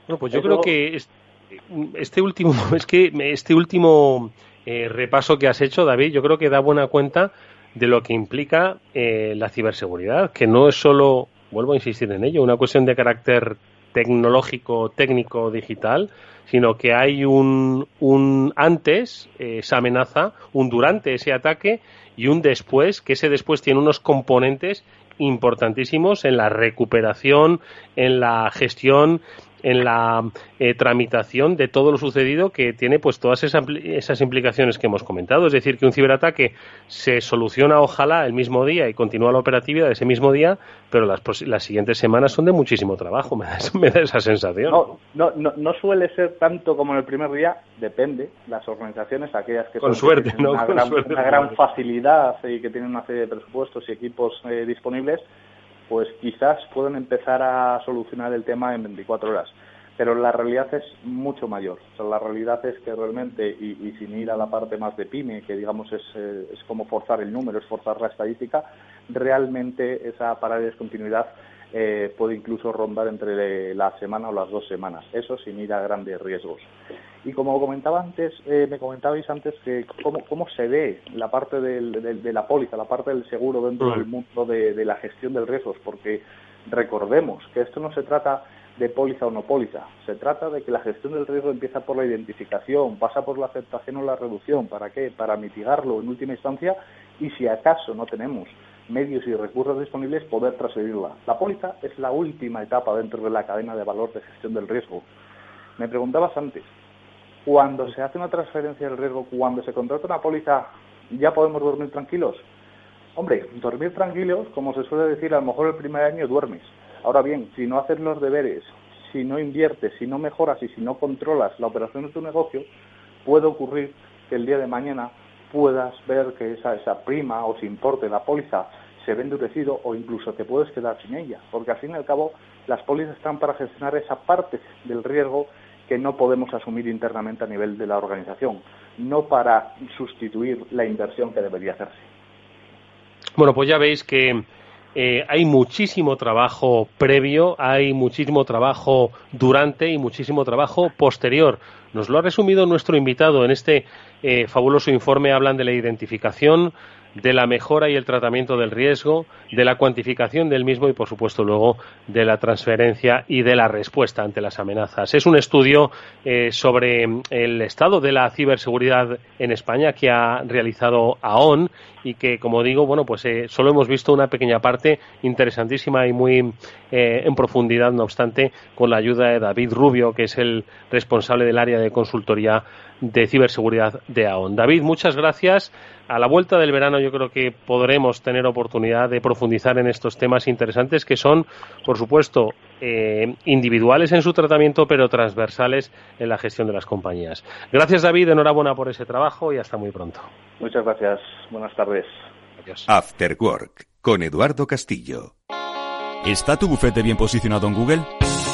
Bueno, pues yo creo que este último, es que este último eh, repaso que has hecho, David, yo creo que da buena cuenta de lo que implica eh, la ciberseguridad, que no es solo, vuelvo a insistir en ello, una cuestión de carácter tecnológico, técnico, digital, sino que hay un, un antes, eh, esa amenaza, un durante ese ataque y un después, que ese después tiene unos componentes importantísimos en la recuperación, en la gestión en la eh, tramitación de todo lo sucedido que tiene pues todas esas, esas implicaciones que hemos comentado. Es decir, que un ciberataque se soluciona ojalá el mismo día y continúa la operatividad ese mismo día, pero las, las siguientes semanas son de muchísimo trabajo, me da, esa sensación. No, no, no, no, suele ser tanto como en el primer día, depende. Las organizaciones, aquellas que Con suerte, ¿no? una, gran, una gran facilidad y que tienen una serie de presupuestos y equipos eh, disponibles, pues quizás pueden empezar a solucionar el tema en 24 horas. Pero la realidad es mucho mayor. la realidad es que realmente, y, sin ir a la parte más de PYME, que digamos es, eh, es como forzar el número, es forzar la estadística, realmente esa parada de discontinuidad eh, puede incluso rondar entre la semana o las dos semanas. Eso sin ir a grandes riesgos. Y como comentaba antes, eh, me comentabais antes que cómo, cómo se ve la parte de la póliza, la parte del seguro dentro del mundo de, la gestión del riesgos, porque recordemos que esto no se trata de póliza o no póliza. Se trata de que la gestión del riesgo empieza por la identificación, pasa por la aceptación o la reducción. ¿Para qué? Para mitigarlo en última instancia y si acaso no tenemos medios y recursos disponibles, poder transferirla. La póliza es la última etapa dentro de la cadena de valor de gestión del riesgo. Me preguntabas antes, cuando se hace una transferencia del riesgo, cuando se contrata una póliza, ¿ya podemos dormir tranquilos? Hombre, dormir tranquilos, como se suele decir, a lo mejor el primer año duermes. Ahora bien, si no haces los deberes, si no inviertes, si no mejoras y si no controlas la operación de tu negocio, puede ocurrir que el día de mañana puedas ver que esa, esa prima o se importe la póliza se ve endurecido o incluso te puedes quedar sin ella, porque al fin y al cabo las pólizas están para gestionar esa parte del riesgo que no podemos asumir internamente a nivel de la organización, no para sustituir la inversión que debería hacerse. Bueno, pues ya veis que eh, hay muchísimo trabajo previo, hay muchísimo trabajo durante y muchísimo trabajo posterior. Nos lo ha resumido nuestro invitado en este eh, fabuloso informe. Hablan de la identificación, de la mejora y el tratamiento del riesgo, de la cuantificación del mismo y, por supuesto, luego de la transferencia y de la respuesta ante las amenazas. Es un estudio eh, sobre el estado de la ciberseguridad en España que ha realizado AON y que, como digo, bueno, pues eh, solo hemos visto una pequeña parte interesantísima y muy eh, en profundidad, no obstante, con la ayuda de David Rubio, que es el responsable del área de consultoría de ciberseguridad de AON. David, muchas gracias. A la vuelta del verano yo creo que podremos tener oportunidad de profundizar en estos temas interesantes que son, por supuesto, eh, individuales en su tratamiento, pero transversales en la gestión de las compañías. Gracias, David. Enhorabuena por ese trabajo y hasta muy pronto. Muchas gracias. Buenas tardes. Adiós. After Work con Eduardo Castillo. ¿Está tu bufete bien posicionado en Google?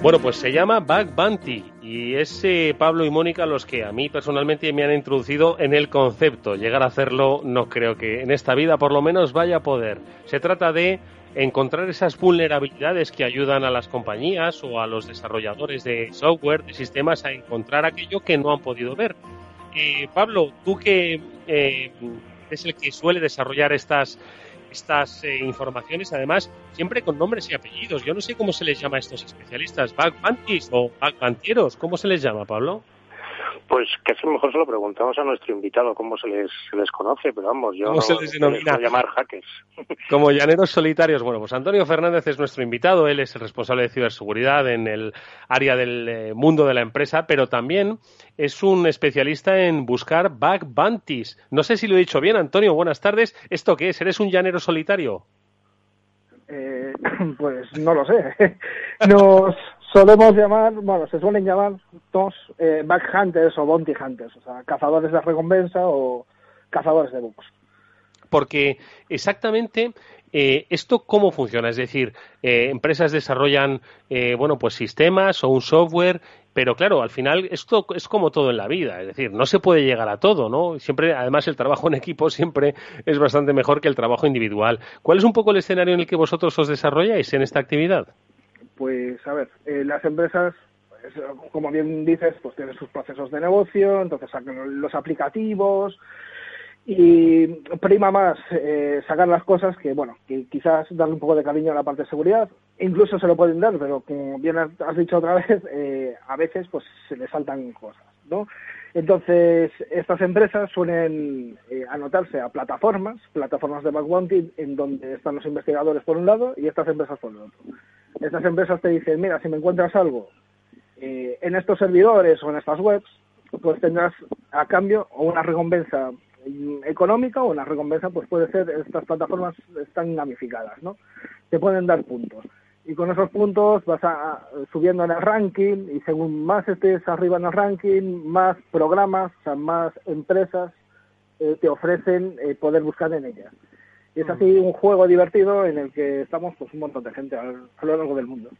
Bueno, pues se llama Bug Bounty y es eh, Pablo y Mónica los que a mí personalmente me han introducido en el concepto. Llegar a hacerlo no creo que en esta vida por lo menos vaya a poder. Se trata de encontrar esas vulnerabilidades que ayudan a las compañías o a los desarrolladores de software, de sistemas, a encontrar aquello que no han podido ver. Eh, Pablo, tú que eh, es el que suele desarrollar estas estas eh, informaciones, además, siempre con nombres y apellidos. Yo no sé cómo se les llama a estos especialistas, bug o bug ¿cómo se les llama, Pablo? Pues casi mejor se lo preguntamos a nuestro invitado cómo se les, se les conoce, pero vamos, yo ¿Cómo no, se les denomina? llamar hackers. Como llaneros solitarios. Bueno, pues Antonio Fernández es nuestro invitado, él es el responsable de ciberseguridad en el área del eh, mundo de la empresa, pero también es un especialista en buscar bug bounties. No sé si lo he dicho bien, Antonio, buenas tardes. ¿Esto qué es? ¿Eres un llanero solitario? Eh, pues no lo sé. Nos solemos llamar, bueno, se suelen llamar dos eh, back hunters o bounty hunters, o sea, cazadores de recompensa o cazadores de bugs. Porque exactamente eh, esto cómo funciona, es decir, eh, empresas desarrollan, eh, bueno, pues sistemas o un software, pero claro, al final esto es como todo en la vida, es decir, no se puede llegar a todo, ¿no? Siempre, además, el trabajo en equipo siempre es bastante mejor que el trabajo individual. ¿Cuál es un poco el escenario en el que vosotros os desarrolláis en esta actividad? Pues a ver, eh, las empresas, pues, como bien dices, pues tienen sus procesos de negocio, entonces sacan los aplicativos y prima más eh, sacar las cosas que, bueno, que quizás darle un poco de cariño a la parte de seguridad. Incluso se lo pueden dar, pero como bien has dicho otra vez, eh, a veces pues se le saltan cosas, ¿no? Entonces, estas empresas suelen eh, anotarse a plataformas, plataformas de backbounty, en donde están los investigadores por un lado y estas empresas por el otro. Estas empresas te dicen, mira, si me encuentras algo eh, en estos servidores o en estas webs, pues tendrás a cambio una recompensa económica o una recompensa, pues puede ser, estas plataformas están gamificadas, ¿no? Te pueden dar puntos y con esos puntos vas a, subiendo en el ranking y según más estés arriba en el ranking, más programas, o sea, más empresas eh, te ofrecen eh, poder buscar en ellas. Y es así un juego divertido en el que estamos pues un montón de gente a, lo largo del mundo.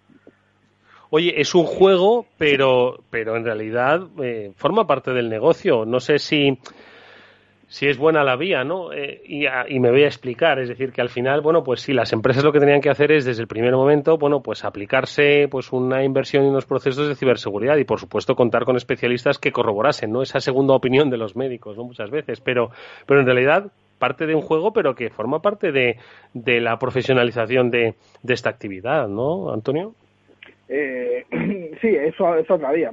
Oye, es un juego, pero, pero en realidad eh, forma parte del negocio. No sé si si es buena la vía, ¿no? Eh, y, y, me voy a explicar, es decir, que al final, bueno, pues sí, las empresas lo que tenían que hacer es desde el primer momento, bueno, pues aplicarse pues una inversión y unos procesos de ciberseguridad y por supuesto contar con especialistas que corroborasen, ¿no? Esa segunda opinión de los médicos, ¿no? Muchas veces, pero, pero en realidad parte de un juego, pero que forma parte de, de la profesionalización de, de esta actividad, ¿no, Antonio? Eh, sí, eso, eso todavía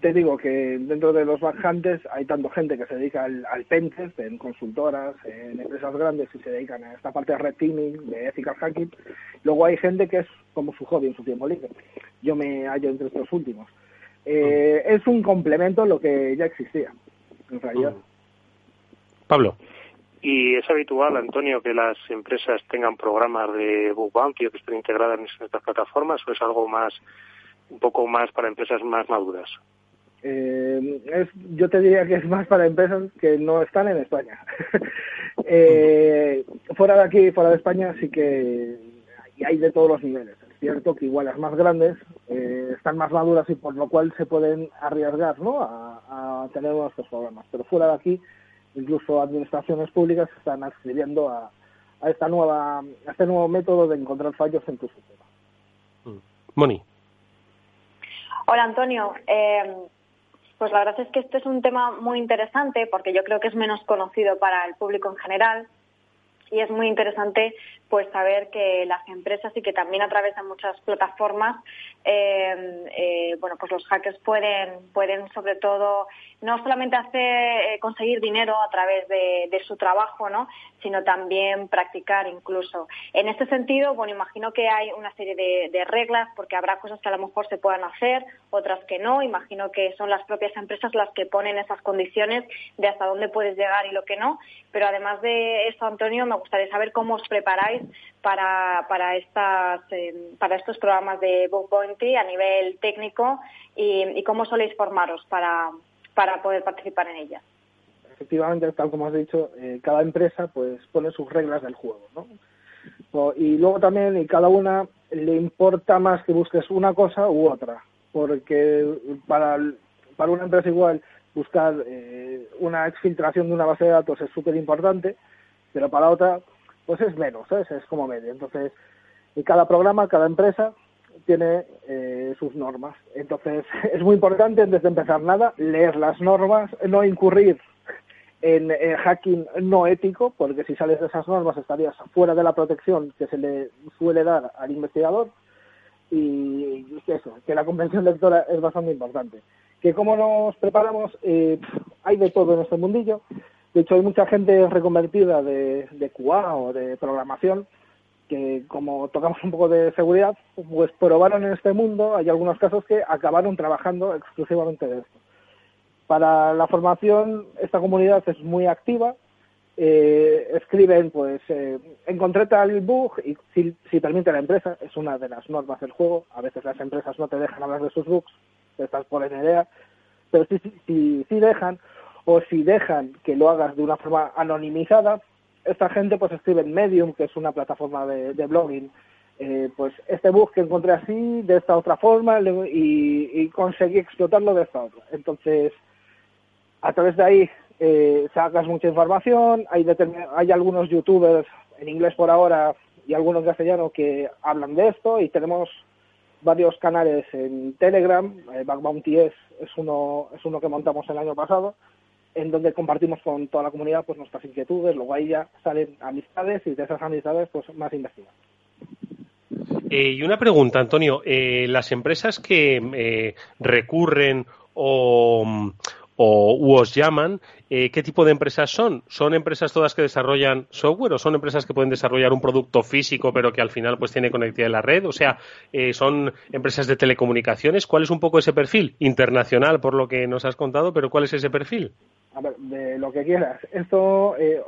te digo que dentro de los backhunters hay tanto gente que se dedica al, al pentest en consultoras, en empresas grandes y se dedican a esta parte de red teaming, de ethical hacking. Luego hay gente que es como su hobby en su tiempo libre. Yo me hallo entre estos últimos. Eh, es un complemento a lo que ya existía, en realidad. Pablo. Y es habitual, Antonio, que las empresas tengan programas de bug bounty o que estén integradas en estas plataformas o es algo más un poco más para empresas más maduras? Eh, es, yo te diría que es más para empresas que no están en España. eh, fuera de aquí, fuera de España, sí que hay de todos los niveles. Es cierto que igual las más grandes eh, están más maduras y por lo cual se pueden arriesgar ¿no? a, a tener unos programas. Pero fuera de aquí, incluso administraciones públicas están accediendo a, a esta nueva a este nuevo método de encontrar fallos en tu sistema. Moni. Hola Antonio, eh, pues la verdad es que este es un tema muy interesante porque yo creo que es menos conocido para el público en general y es muy interesante pues saber que las empresas y que también a través de muchas plataformas eh, eh, bueno pues los hackers pueden pueden sobre todo no solamente hacer eh, conseguir dinero a través de, su trabajo, ¿no? sino también practicar incluso. En este sentido, bueno, imagino que hay una serie de, de, reglas porque habrá cosas que a lo mejor se puedan hacer, otras que no. Imagino que son las propias empresas las que ponen esas condiciones de hasta dónde puedes llegar y lo que no. Pero además de eso, Antonio, me gustaría saber cómo os preparáis para, para, estas, eh, para estos programas de Book Bounty a nivel técnico y, y cómo soléis formaros para para poder participar en ella. Efectivamente, tal como has dicho, eh, cada empresa pues pone sus reglas del juego, ¿no? Y luego también, y cada una le importa más que busques una cosa u otra, porque para, para una empresa igual buscar eh, una exfiltración de una base de datos es súper importante, pero para otra pues es menos, ¿sabes? es como medio. Entonces, y cada programa, cada empresa tiene eh, sus normas. Entonces, es muy importante, antes de empezar nada, leer las normas, no incurrir en hacking no ético, porque si sales de esas normas estarías fuera de la protección que se le suele dar al investigador. Y eso, que la comprensión lectora es bastante importante. Que cómo nos preparamos, eh, hay de todo en este mundillo. De hecho, hay mucha gente reconvertida de, de QA o de programación que como tocamos un poco de seguridad, pues probaron en este mundo, hay algunos casos que acabaron trabajando exclusivamente de esto. Para la formación, esta comunidad es muy activa, eh, escriben, pues, eh, encontré tal bug y si, permite la empresa, es una de las normas del juego, a veces las empresas no te dejan hablar de sus bugs, estás por en idea, pero si, si, si dejan, o si dejan que lo hagas de una forma anonimizada, esta gente pues escribe en Medium, que es una plataforma de, de blogging, eh, pues este bug que encontré así, de esta otra forma, y, y, conseguí explotarlo de esta otra. Entonces, a través de ahí eh, sacas mucha información, hay, hay algunos youtubers en inglés por ahora y algunos en castellano que hablan de esto y tenemos varios canales en Telegram, eh, Backbounty es, es, uno, es uno que montamos el año pasado, en donde compartimos con toda la comunidad pues nuestras inquietudes, luego ahí ya salen amistades y de esas amistades pues más investigación. Eh, y una pregunta, Antonio, eh, las empresas que eh, recurren o, o os llaman, eh, ¿qué tipo de empresas son? ¿Son empresas todas que desarrollan software o son empresas que pueden desarrollar un producto físico pero que al final pues tiene conectividad en la red? O sea, ¿son empresas de telecomunicaciones? ¿Cuál es un poco ese perfil? Internacional, por lo que nos has contado, pero ¿cuál es ese perfil? A ver, de lo que quieras. Esto eh,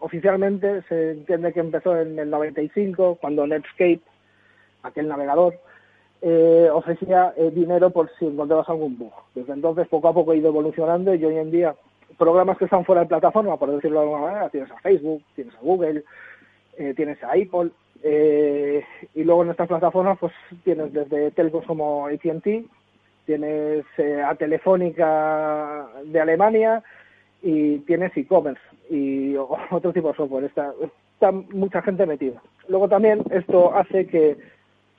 oficialmente se entiende que empezó en el 95, cuando Netscape, aquel navegador, eh, ofrecía eh, dinero por si encontrabas algún bug. Desde entonces, poco a poco ha ido evolucionando y hoy en día, programas que están fuera de plataforma, por decirlo de alguna manera, tienes a Facebook, tienes a Google, eh, tienes a Apple, eh, y luego en estas plataformas, pues tienes desde telcos como AT&T, tienes a Telefónica de Alemania y tienes e-commerce. y otro tipo de software. Está, está mucha gente metida. Luego también esto hace que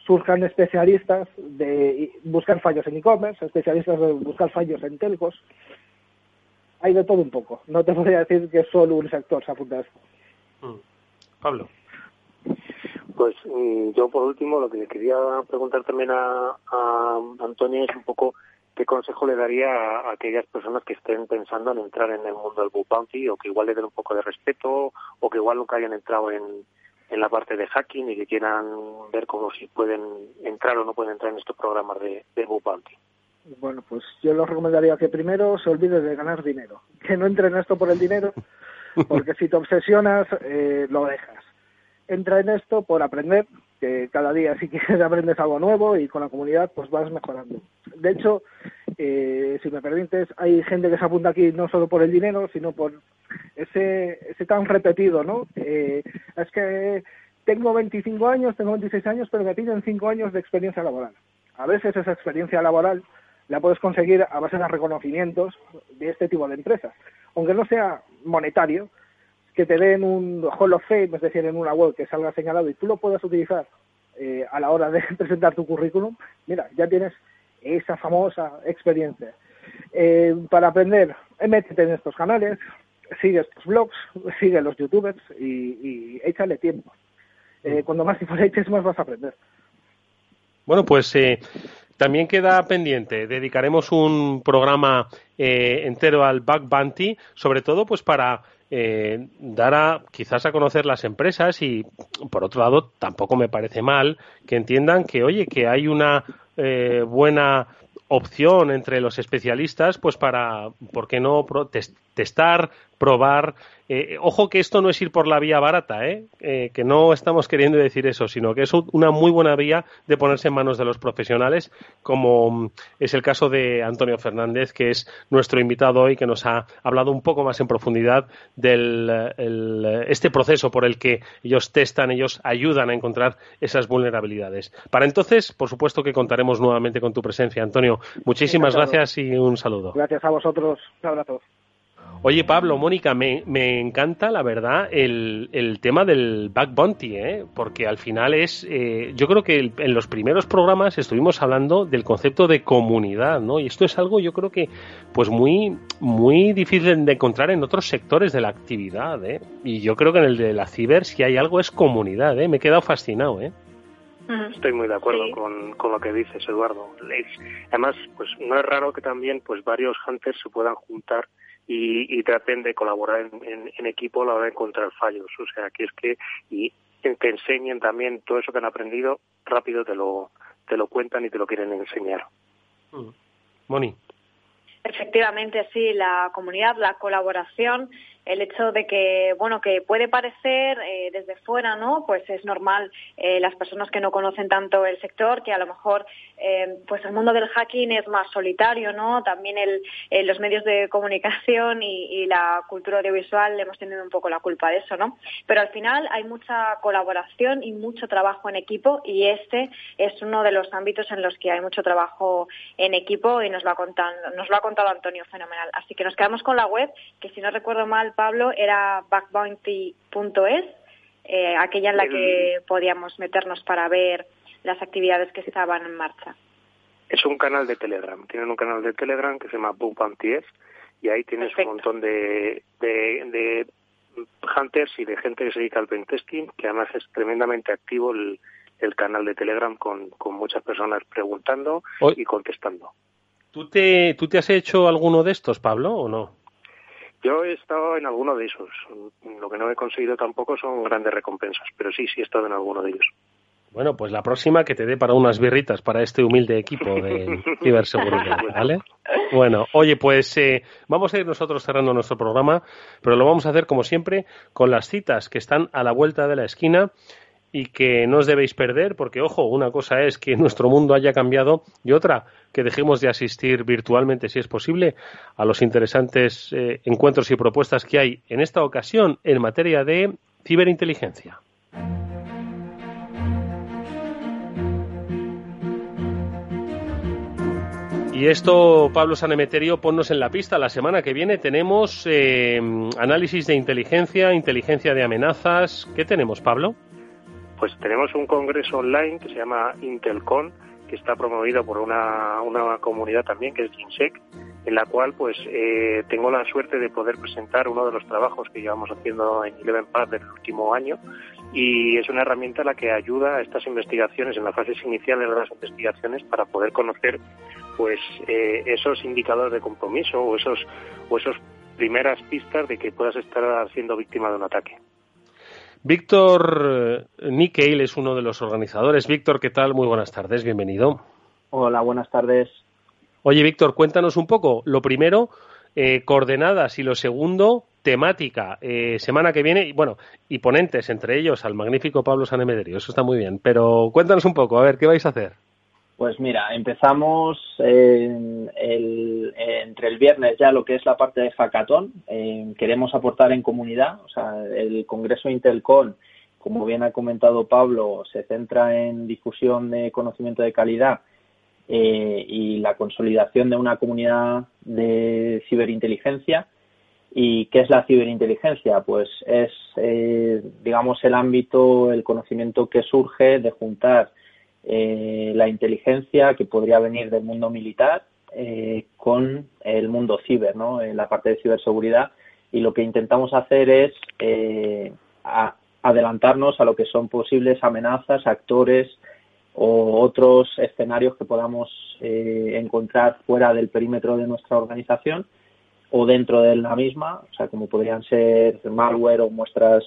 surjan especialistas de buscar fallos en e-commerce, especialistas de buscar fallos en telcos. Hay de todo un poco. No te podría decir que solo un sector se apunta a esto. Mm. Pablo. Pues mm, yo por último lo que le quería preguntar también a, a Antonio es un poco qué consejo le daría a aquellas personas que estén pensando en entrar en el mundo del book bounty o que igual le den un poco de respeto o que igual nunca hayan entrado en, en la parte de hacking y que quieran ver cómo si pueden entrar o no pueden entrar en estos programas de, de book bounty. Bueno, pues yo les recomendaría que primero se olvide de ganar dinero, que no entren en esto por el dinero, porque si te obsesionas, eh, lo dejas. Entra en esto por aprender, que cada día si quieres aprendes algo nuevo y con la comunidad pues vas mejorando. De hecho, eh, si me permites, hay gente que se apunta aquí no solo por el dinero, sino por ese, ese tan repetido, ¿no? Eh, es que tengo 25 años, tengo 26 años, pero me piden 5 años de experiencia laboral. A veces esa experiencia laboral la puedes conseguir a base de reconocimientos de este tipo de empresas, aunque no sea monetario, que te den un Hall of Fame, es decir, en una web que salga señalado y tú lo puedas utilizar eh, a la hora de presentar tu currículum, mira, ya tienes esa famosa experiencia. Eh, para aprender, métete en estos canales, sigue estos blogs, sigue los youtubers y, échale tiempo. Eh, cuando más tiempo le eches, más vas a aprender. Bueno, pues también queda pendiente. Dedicaremos un programa entero al Bug Bounty, sobre todo pues para eh, dar a, quizás a conocer las empresas y, por otro lado, tampoco me parece mal que entiendan que, oye, que hay una eh, buena opción entre los especialistas, pues para, ¿por qué no testar, probar? Eh, ojo que esto no es ir por la vía barata, ¿eh? ¿eh? que no estamos queriendo decir eso, sino que es una muy buena vía de ponerse en manos de los profesionales, como mm, es el caso de Antonio Fernández, que es nuestro invitado hoy, que nos ha hablado un poco más en profundidad del este proceso por el que ellos testan, ellos ayudan a encontrar esas vulnerabilidades. Para entonces, por supuesto que contaremos nuevamente con tu presencia, Antonio. Muchísimas gracias y un saludo. Gracias a vosotros. Un abrazo. Oye, Pablo, Mónica, me, me, encanta, la verdad, el, el tema del back bounty, ¿eh? porque al final es, eh, yo creo que en los primeros programas estuvimos hablando del concepto de comunidad, ¿no? Y esto es algo, yo creo que, pues muy, muy difícil de encontrar en otros sectores de la actividad, ¿eh? Y yo creo que en el de la ciber, si hay algo, es comunidad, ¿eh? Me he quedado fascinado, ¿eh? Estoy muy de acuerdo con, con, lo que dices, Eduardo. Además, pues no es raro que también pues varios hunters se puedan juntar y, traten de colaborar en, equipo a la hora de encontrar fallos. O sea, que es que y te enseñen también todo eso que han aprendido, rápido te lo, te lo cuentan y te lo quieren enseñar. Mm. Moni. Efectivamente, sí, la comunidad, la colaboración el hecho de que, bueno, que puede parecer eh, desde fuera, ¿no? Pues es normal eh, las personas que no conocen tanto el sector, que a lo mejor, eh, pues el mundo del hacking es más solitario, ¿no? También el, los medios de comunicación y, la cultura audiovisual hemos tenido un poco la culpa de eso, ¿no? Pero al final hay mucha colaboración y mucho trabajo en equipo y este es uno de los ámbitos en los que hay mucho trabajo en equipo y nos lo ha contado, nos lo ha contado Antonio fenomenal. Así que nos quedamos con la web, que si no recuerdo mal, Pablo, era backbounty.es, eh, aquella en la que podíamos meternos para ver las actividades que estaban en marcha. Es un canal de Telegram. Tienen un canal de Telegram que se llama Bounty y ahí tienes un montón de, de, hunters y de gente que se dedica al pentesting, que además es tremendamente activo el, canal de Telegram con, con muchas personas preguntando y contestando. ¿Tú te, ¿Tú te has hecho alguno de estos, Pablo, o no? Yo he estado en alguno de esos. Lo que no he conseguido tampoco son grandes recompensas, pero sí, sí he estado en alguno de ellos. Bueno, pues la próxima que te dé para unas birritas para este humilde equipo de ciberseguridad, ¿vale? Bueno, oye, pues eh, vamos a ir nosotros cerrando nuestro programa, pero lo vamos a hacer como siempre con las citas que están a la vuelta de la esquina y que no os debéis perder, porque ojo, una cosa es que nuestro mundo haya cambiado y otra que dejemos de asistir virtualmente, si es posible, a los interesantes eh, encuentros y propuestas que hay en esta ocasión en materia de ciberinteligencia. Y esto, Pablo Sanemeterio, ponnos en la pista. La semana que viene tenemos eh, análisis de inteligencia, inteligencia de amenazas. ¿Qué tenemos, Pablo? Pues tenemos un congreso online que se llama Intelcon, que está promovido por una, una comunidad también, que es GINSEC, en la cual pues eh, tengo la suerte de poder presentar uno de los trabajos que llevamos haciendo en Eleven Path del último año y es una herramienta la que ayuda a estas investigaciones en las fases iniciales de las investigaciones para poder conocer pues eh, esos indicadores de compromiso o esos o esos primeras pistas de que puedas estar siendo víctima de un ataque. Víctor eh, Nickel es uno de los organizadores. Víctor, ¿qué tal? Muy buenas tardes, bienvenido. Hola, buenas tardes. Oye, Víctor, cuéntanos un poco. Lo primero, eh, coordenadas y lo segundo, temática. Eh, semana que viene, y bueno, y ponentes, entre ellos al magnífico Pablo Sanemeterio. Eso está muy bien. Pero cuéntanos un poco, a ver, ¿qué vais a hacer? Pues mira, empezamos entre el viernes ya lo que es la parte de Facatón. queremos aportar en comunidad, o sea, el Congreso Intelcon, como bien ha comentado Pablo, se centra en difusión de conocimiento de calidad eh, y la consolidación de una comunidad de ciberinteligencia. ¿Y qué es la ciberinteligencia? Pues es, eh, digamos, el ámbito, el conocimiento que surge de juntar eh, la inteligencia que podría venir del mundo militar eh, con el mundo ciber, ¿no? En la parte de ciberseguridad. Y lo que intentamos hacer es eh, adelantarnos a lo que son posibles amenazas, actores o otros escenarios que podamos encontrar fuera del perímetro de nuestra organización o dentro de la misma, o sea, como podrían ser malware o muestras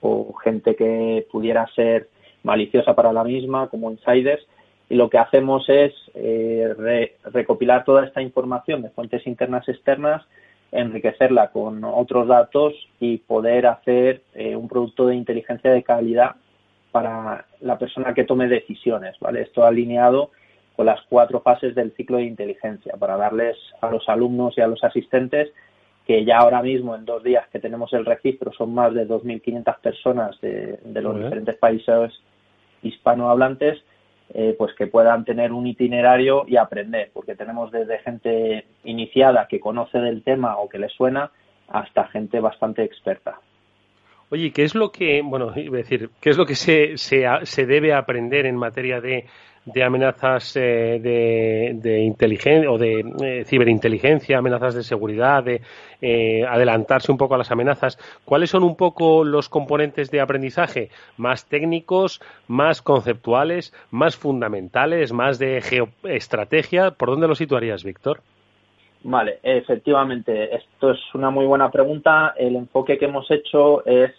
o gente que pudiera ser maliciosa para la misma, como insiders, y lo que hacemos es eh, recopilar toda esta información de fuentes internas y externas, enriquecerla con otros datos y poder hacer eh, un producto de inteligencia de calidad para la persona que tome decisiones, ¿vale? Esto alineado con las cuatro fases del ciclo de inteligencia para darles a los alumnos y a los asistentes que ya ahora mismo en dos días que tenemos el registro son más de 2.500 personas de, los diferentes países hispanohablantes, eh, pues que puedan tener un itinerario y aprender, porque tenemos desde gente iniciada que conoce del tema o que le suena hasta gente bastante experta. Oye, ¿qué es lo que, bueno, decir, qué es lo que se, se, se debe aprender en materia de de amenazas eh, de, inteligencia o de eh, ciberinteligencia, amenazas de seguridad, de eh, adelantarse un poco a las amenazas. ¿Cuáles son un poco los componentes de aprendizaje? ¿Más técnicos, más conceptuales, más fundamentales, más de geoestrategia? ¿Por dónde lo situarías, Víctor? Vale, efectivamente, esto es una muy buena pregunta. El enfoque que hemos hecho es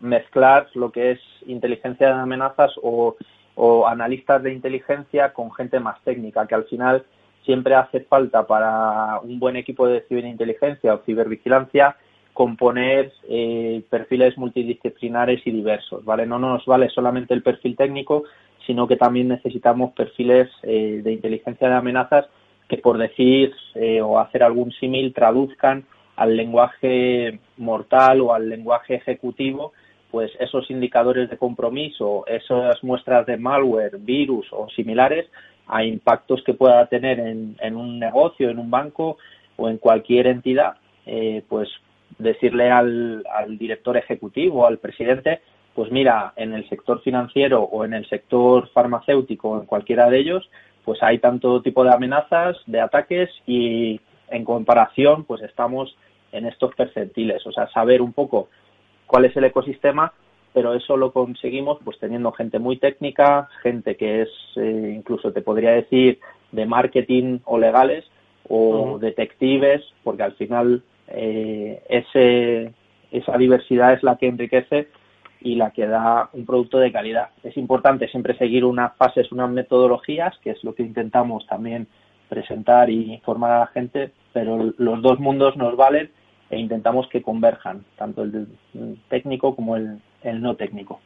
mezclar lo que es inteligencia de amenazas o o analistas de inteligencia con gente más técnica, que al final siempre hace falta para un buen equipo de ciberinteligencia o cibervigilancia componer eh, perfiles multidisciplinares y diversos, ¿vale? No nos vale solamente el perfil técnico, sino que también necesitamos perfiles eh, de inteligencia de amenazas que por decir eh, o hacer algún símil traduzcan al lenguaje mortal o al lenguaje ejecutivo pues esos indicadores de compromiso, esas muestras de malware, virus o similares a impactos que pueda tener en, un negocio, en un banco o en cualquier entidad, eh, pues decirle al, director ejecutivo, al presidente, pues mira, en el sector financiero o en el sector farmacéutico, en cualquiera de ellos, pues hay tanto tipo de amenazas, de ataques y en comparación, pues estamos en estos percentiles, o sea, saber un poco cuál es el ecosistema, pero eso lo conseguimos pues teniendo gente muy técnica, gente que es eh, incluso te podría decir de marketing o legales o detectives, porque al final eh, ese, esa diversidad es la que enriquece y la que da un producto de calidad. Es importante siempre seguir unas fases, unas metodologías, que es lo que intentamos también presentar y informar a la gente, pero los dos mundos nos valen e intentamos que converjan, tanto el técnico como el, no técnico.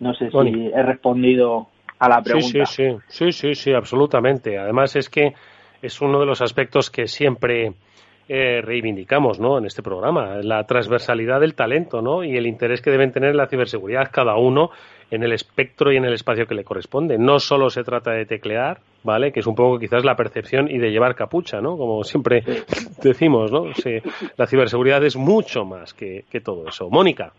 No sé si he respondido a la pregunta. Sí, sí, sí, sí, sí, absolutamente. Además es que es uno de los aspectos que siempre eh, reivindicamos ¿no? en este programa, la transversalidad del talento ¿no? y el interés que deben tener en la ciberseguridad cada uno en el espectro y en el espacio que le corresponde. No solo se trata de teclear, ¿vale? Que es un poco quizás la percepción y de llevar capucha, ¿no? Como siempre decimos, ¿no? la ciberseguridad es mucho más que, que todo eso. Mónica.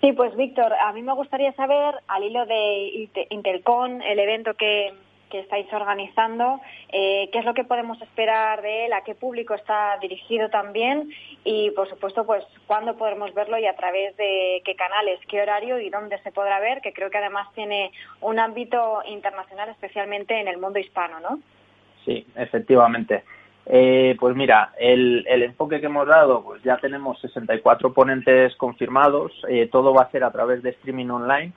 Sí, pues Víctor, a mí me gustaría saber, al hilo de Intelcon, el evento que, que estáis organizando, eh, qué es lo que podemos esperar de él, a qué público está dirigido también y, por supuesto, pues cuándo podremos verlo y a través de qué canales, qué horario y dónde se podrá ver, que creo que además tiene un ámbito internacional, especialmente en el mundo hispano, ¿no? Sí, efectivamente. Eh, pues mira, el, enfoque que hemos dado, pues ya tenemos 64 ponentes confirmados, eh, todo va a ser a través de streaming online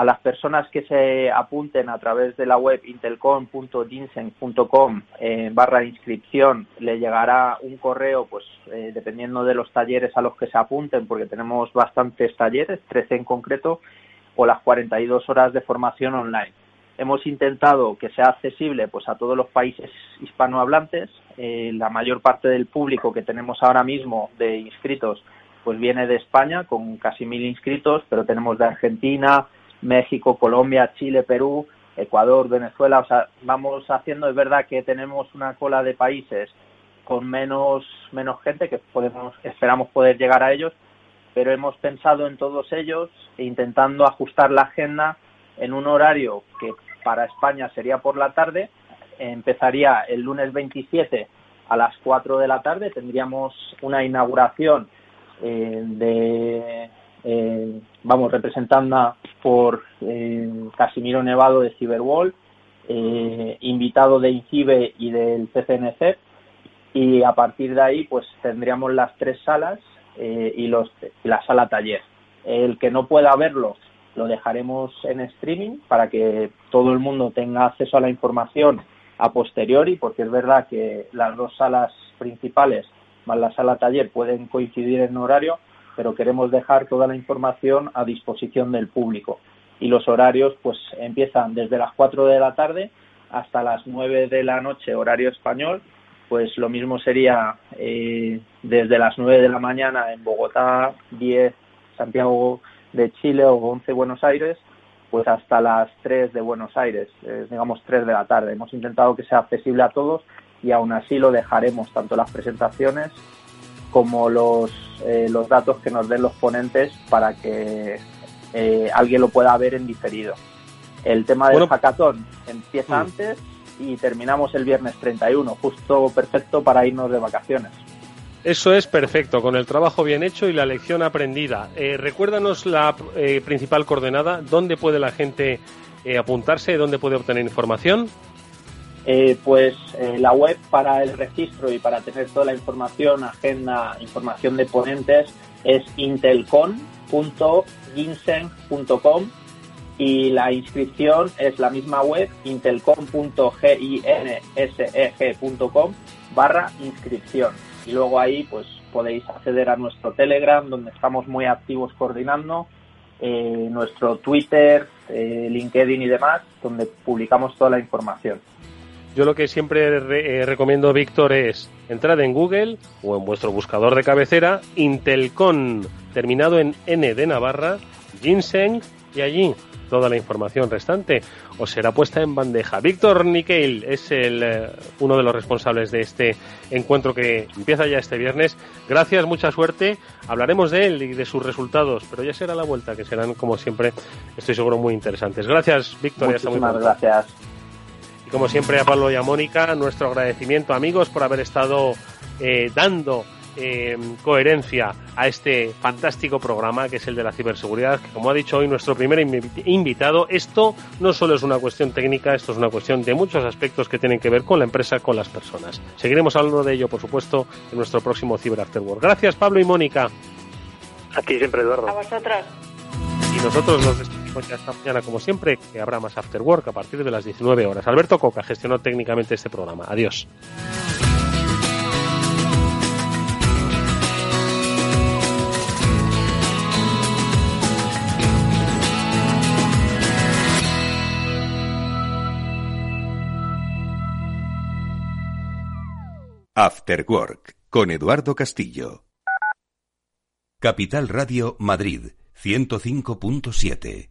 a las personas que se apunten a través de la web intelcom.ginseng.com eh, barra inscripción le llegará un correo, pues eh, dependiendo de los talleres a los que se apunten, porque tenemos bastantes talleres, 13 en concreto, o las 42 horas de formación online. Hemos intentado que sea accesible pues a todos los países hispanohablantes. Eh, la mayor parte del público que tenemos ahora mismo de inscritos pues viene de España con casi mil inscritos, pero tenemos de Argentina, México, Colombia, Chile, Perú, Ecuador, Venezuela, o sea, vamos haciendo, es verdad que tenemos una cola de países con menos, menos gente que podemos, esperamos poder llegar a ellos, pero hemos pensado en todos ellos e intentando ajustar la agenda en un horario que para España sería por la tarde, empezaría el lunes 27 a las 4 de la tarde, tendríamos una inauguración eh, de eh, vamos, representada por eh, Casimiro Nevado de Cyberwall, eh, invitado de INCIBE y del CCNC, y a partir de ahí pues tendríamos las tres salas eh, y, los, la sala taller. El que no pueda verlo lo dejaremos en streaming para que todo el mundo tenga acceso a la información a posteriori, porque es verdad que las dos salas principales más la sala taller pueden coincidir en horario, pero queremos dejar toda la información a disposición del público. Y los horarios pues empiezan desde las 4 de la tarde hasta las 9 de la noche, horario español, pues lo mismo sería eh, desde las 9 de la mañana en Bogotá, 10 Santiago de Chile o 11 Buenos Aires, pues hasta las 3 de Buenos Aires, eh, digamos 3 de la tarde. Hemos intentado que sea accesible a todos y aún así lo dejaremos tanto las presentaciones como los, eh, los datos que nos den los ponentes para que eh, alguien lo pueda ver en diferido. El tema del hackathon empieza mm. antes y terminamos el viernes 31, justo perfecto para irnos de vacaciones. Eso es perfecto, con el trabajo bien hecho y la lección aprendida. Eh, recuérdanos la principal coordenada, dónde puede la gente apuntarse, dónde puede obtener información. Eh, pues eh, la web para el registro y para tener toda la información, agenda, información de ponentes es intelcon.ginseng.com y la inscripción es la misma web intelcon.ginseg.com barra inscripción y luego ahí pues podéis acceder a nuestro Telegram donde estamos muy activos coordinando eh, nuestro Twitter, LinkedIn y demás donde publicamos toda la información. Yo lo que siempre eh, recomiendo, Víctor, es entrar en Google o en vuestro buscador de cabecera, Intelcon, terminado en N de Navarra, Ginseng, y allí toda la información restante os será puesta en bandeja. Víctor Niquel es el, eh, uno de los responsables de este encuentro que empieza ya este viernes. Gracias, mucha suerte. Hablaremos de él y de sus resultados, pero ya será la vuelta, que serán, como siempre, estoy seguro, muy interesantes. Gracias, Víctor. Muchísimas gracias como siempre a Pablo y a Mónica, nuestro agradecimiento amigos por haber estado eh, dando eh, coherencia a este fantástico programa que es el de la ciberseguridad, que como ha dicho hoy nuestro primer invitado, esto no solo es una cuestión técnica, esto es una cuestión de muchos aspectos que tienen que ver con la empresa, con las personas. Seguiremos hablando de ello, por supuesto, en nuestro próximo Cyber After Work. Gracias Pablo y Mónica. Aquí siempre Eduardo. A vosotros. Y nosotros nos despedimos ya esta mañana, como siempre, que habrá más After Work a partir de las 19 horas. Alberto Coca gestionó técnicamente este programa. Adiós. After Work con Eduardo Castillo. Capital Radio Madrid 105.7.